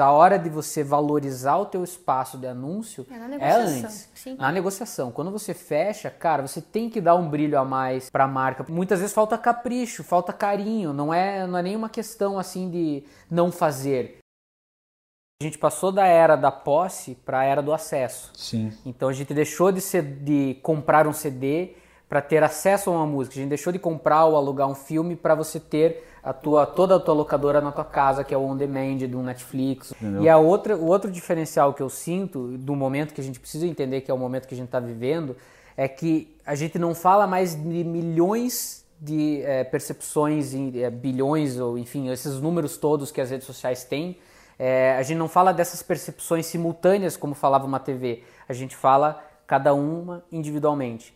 A hora de você valorizar o teu espaço de anúncio É na é negociação, antes. sim. Na negociação. Quando você fecha, cara, você tem que dar um brilho a mais pra marca. Muitas vezes falta capricho, falta carinho. Não é, não é nenhuma questão assim de não fazer. A gente passou da era da posse para a era do acesso. Sim. Então a gente deixou de, ser, de comprar um CD para ter acesso a uma música. A gente deixou de comprar ou alugar um filme para você ter a tua, toda a tua locadora na tua casa, que é o on demand do Netflix. Entendeu? E a outra, o outro diferencial que eu sinto do momento que a gente precisa entender que é o momento que a gente está vivendo é que a gente não fala mais de milhões de eh, percepções, em, eh, bilhões ou enfim esses números todos que as redes sociais têm. Eh, a gente não fala dessas percepções simultâneas como falava uma TV. A gente fala cada uma individualmente.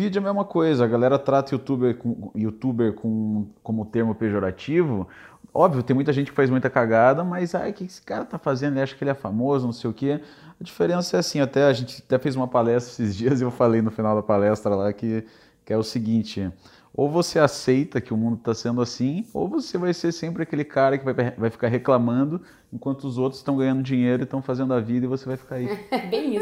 Vídeo é a mesma coisa, a galera trata youtuber, com, youtuber com, como termo pejorativo. Óbvio, tem muita gente que faz muita cagada, mas ai, o que esse cara tá fazendo? Ele acha que ele é famoso, não sei o quê. A diferença é assim, até a gente até fez uma palestra esses dias e eu falei no final da palestra lá que, que é o seguinte: ou você aceita que o mundo está sendo assim, ou você vai ser sempre aquele cara que vai, vai ficar reclamando enquanto os outros estão ganhando dinheiro e estão fazendo a vida e você vai ficar aí. É bem isso.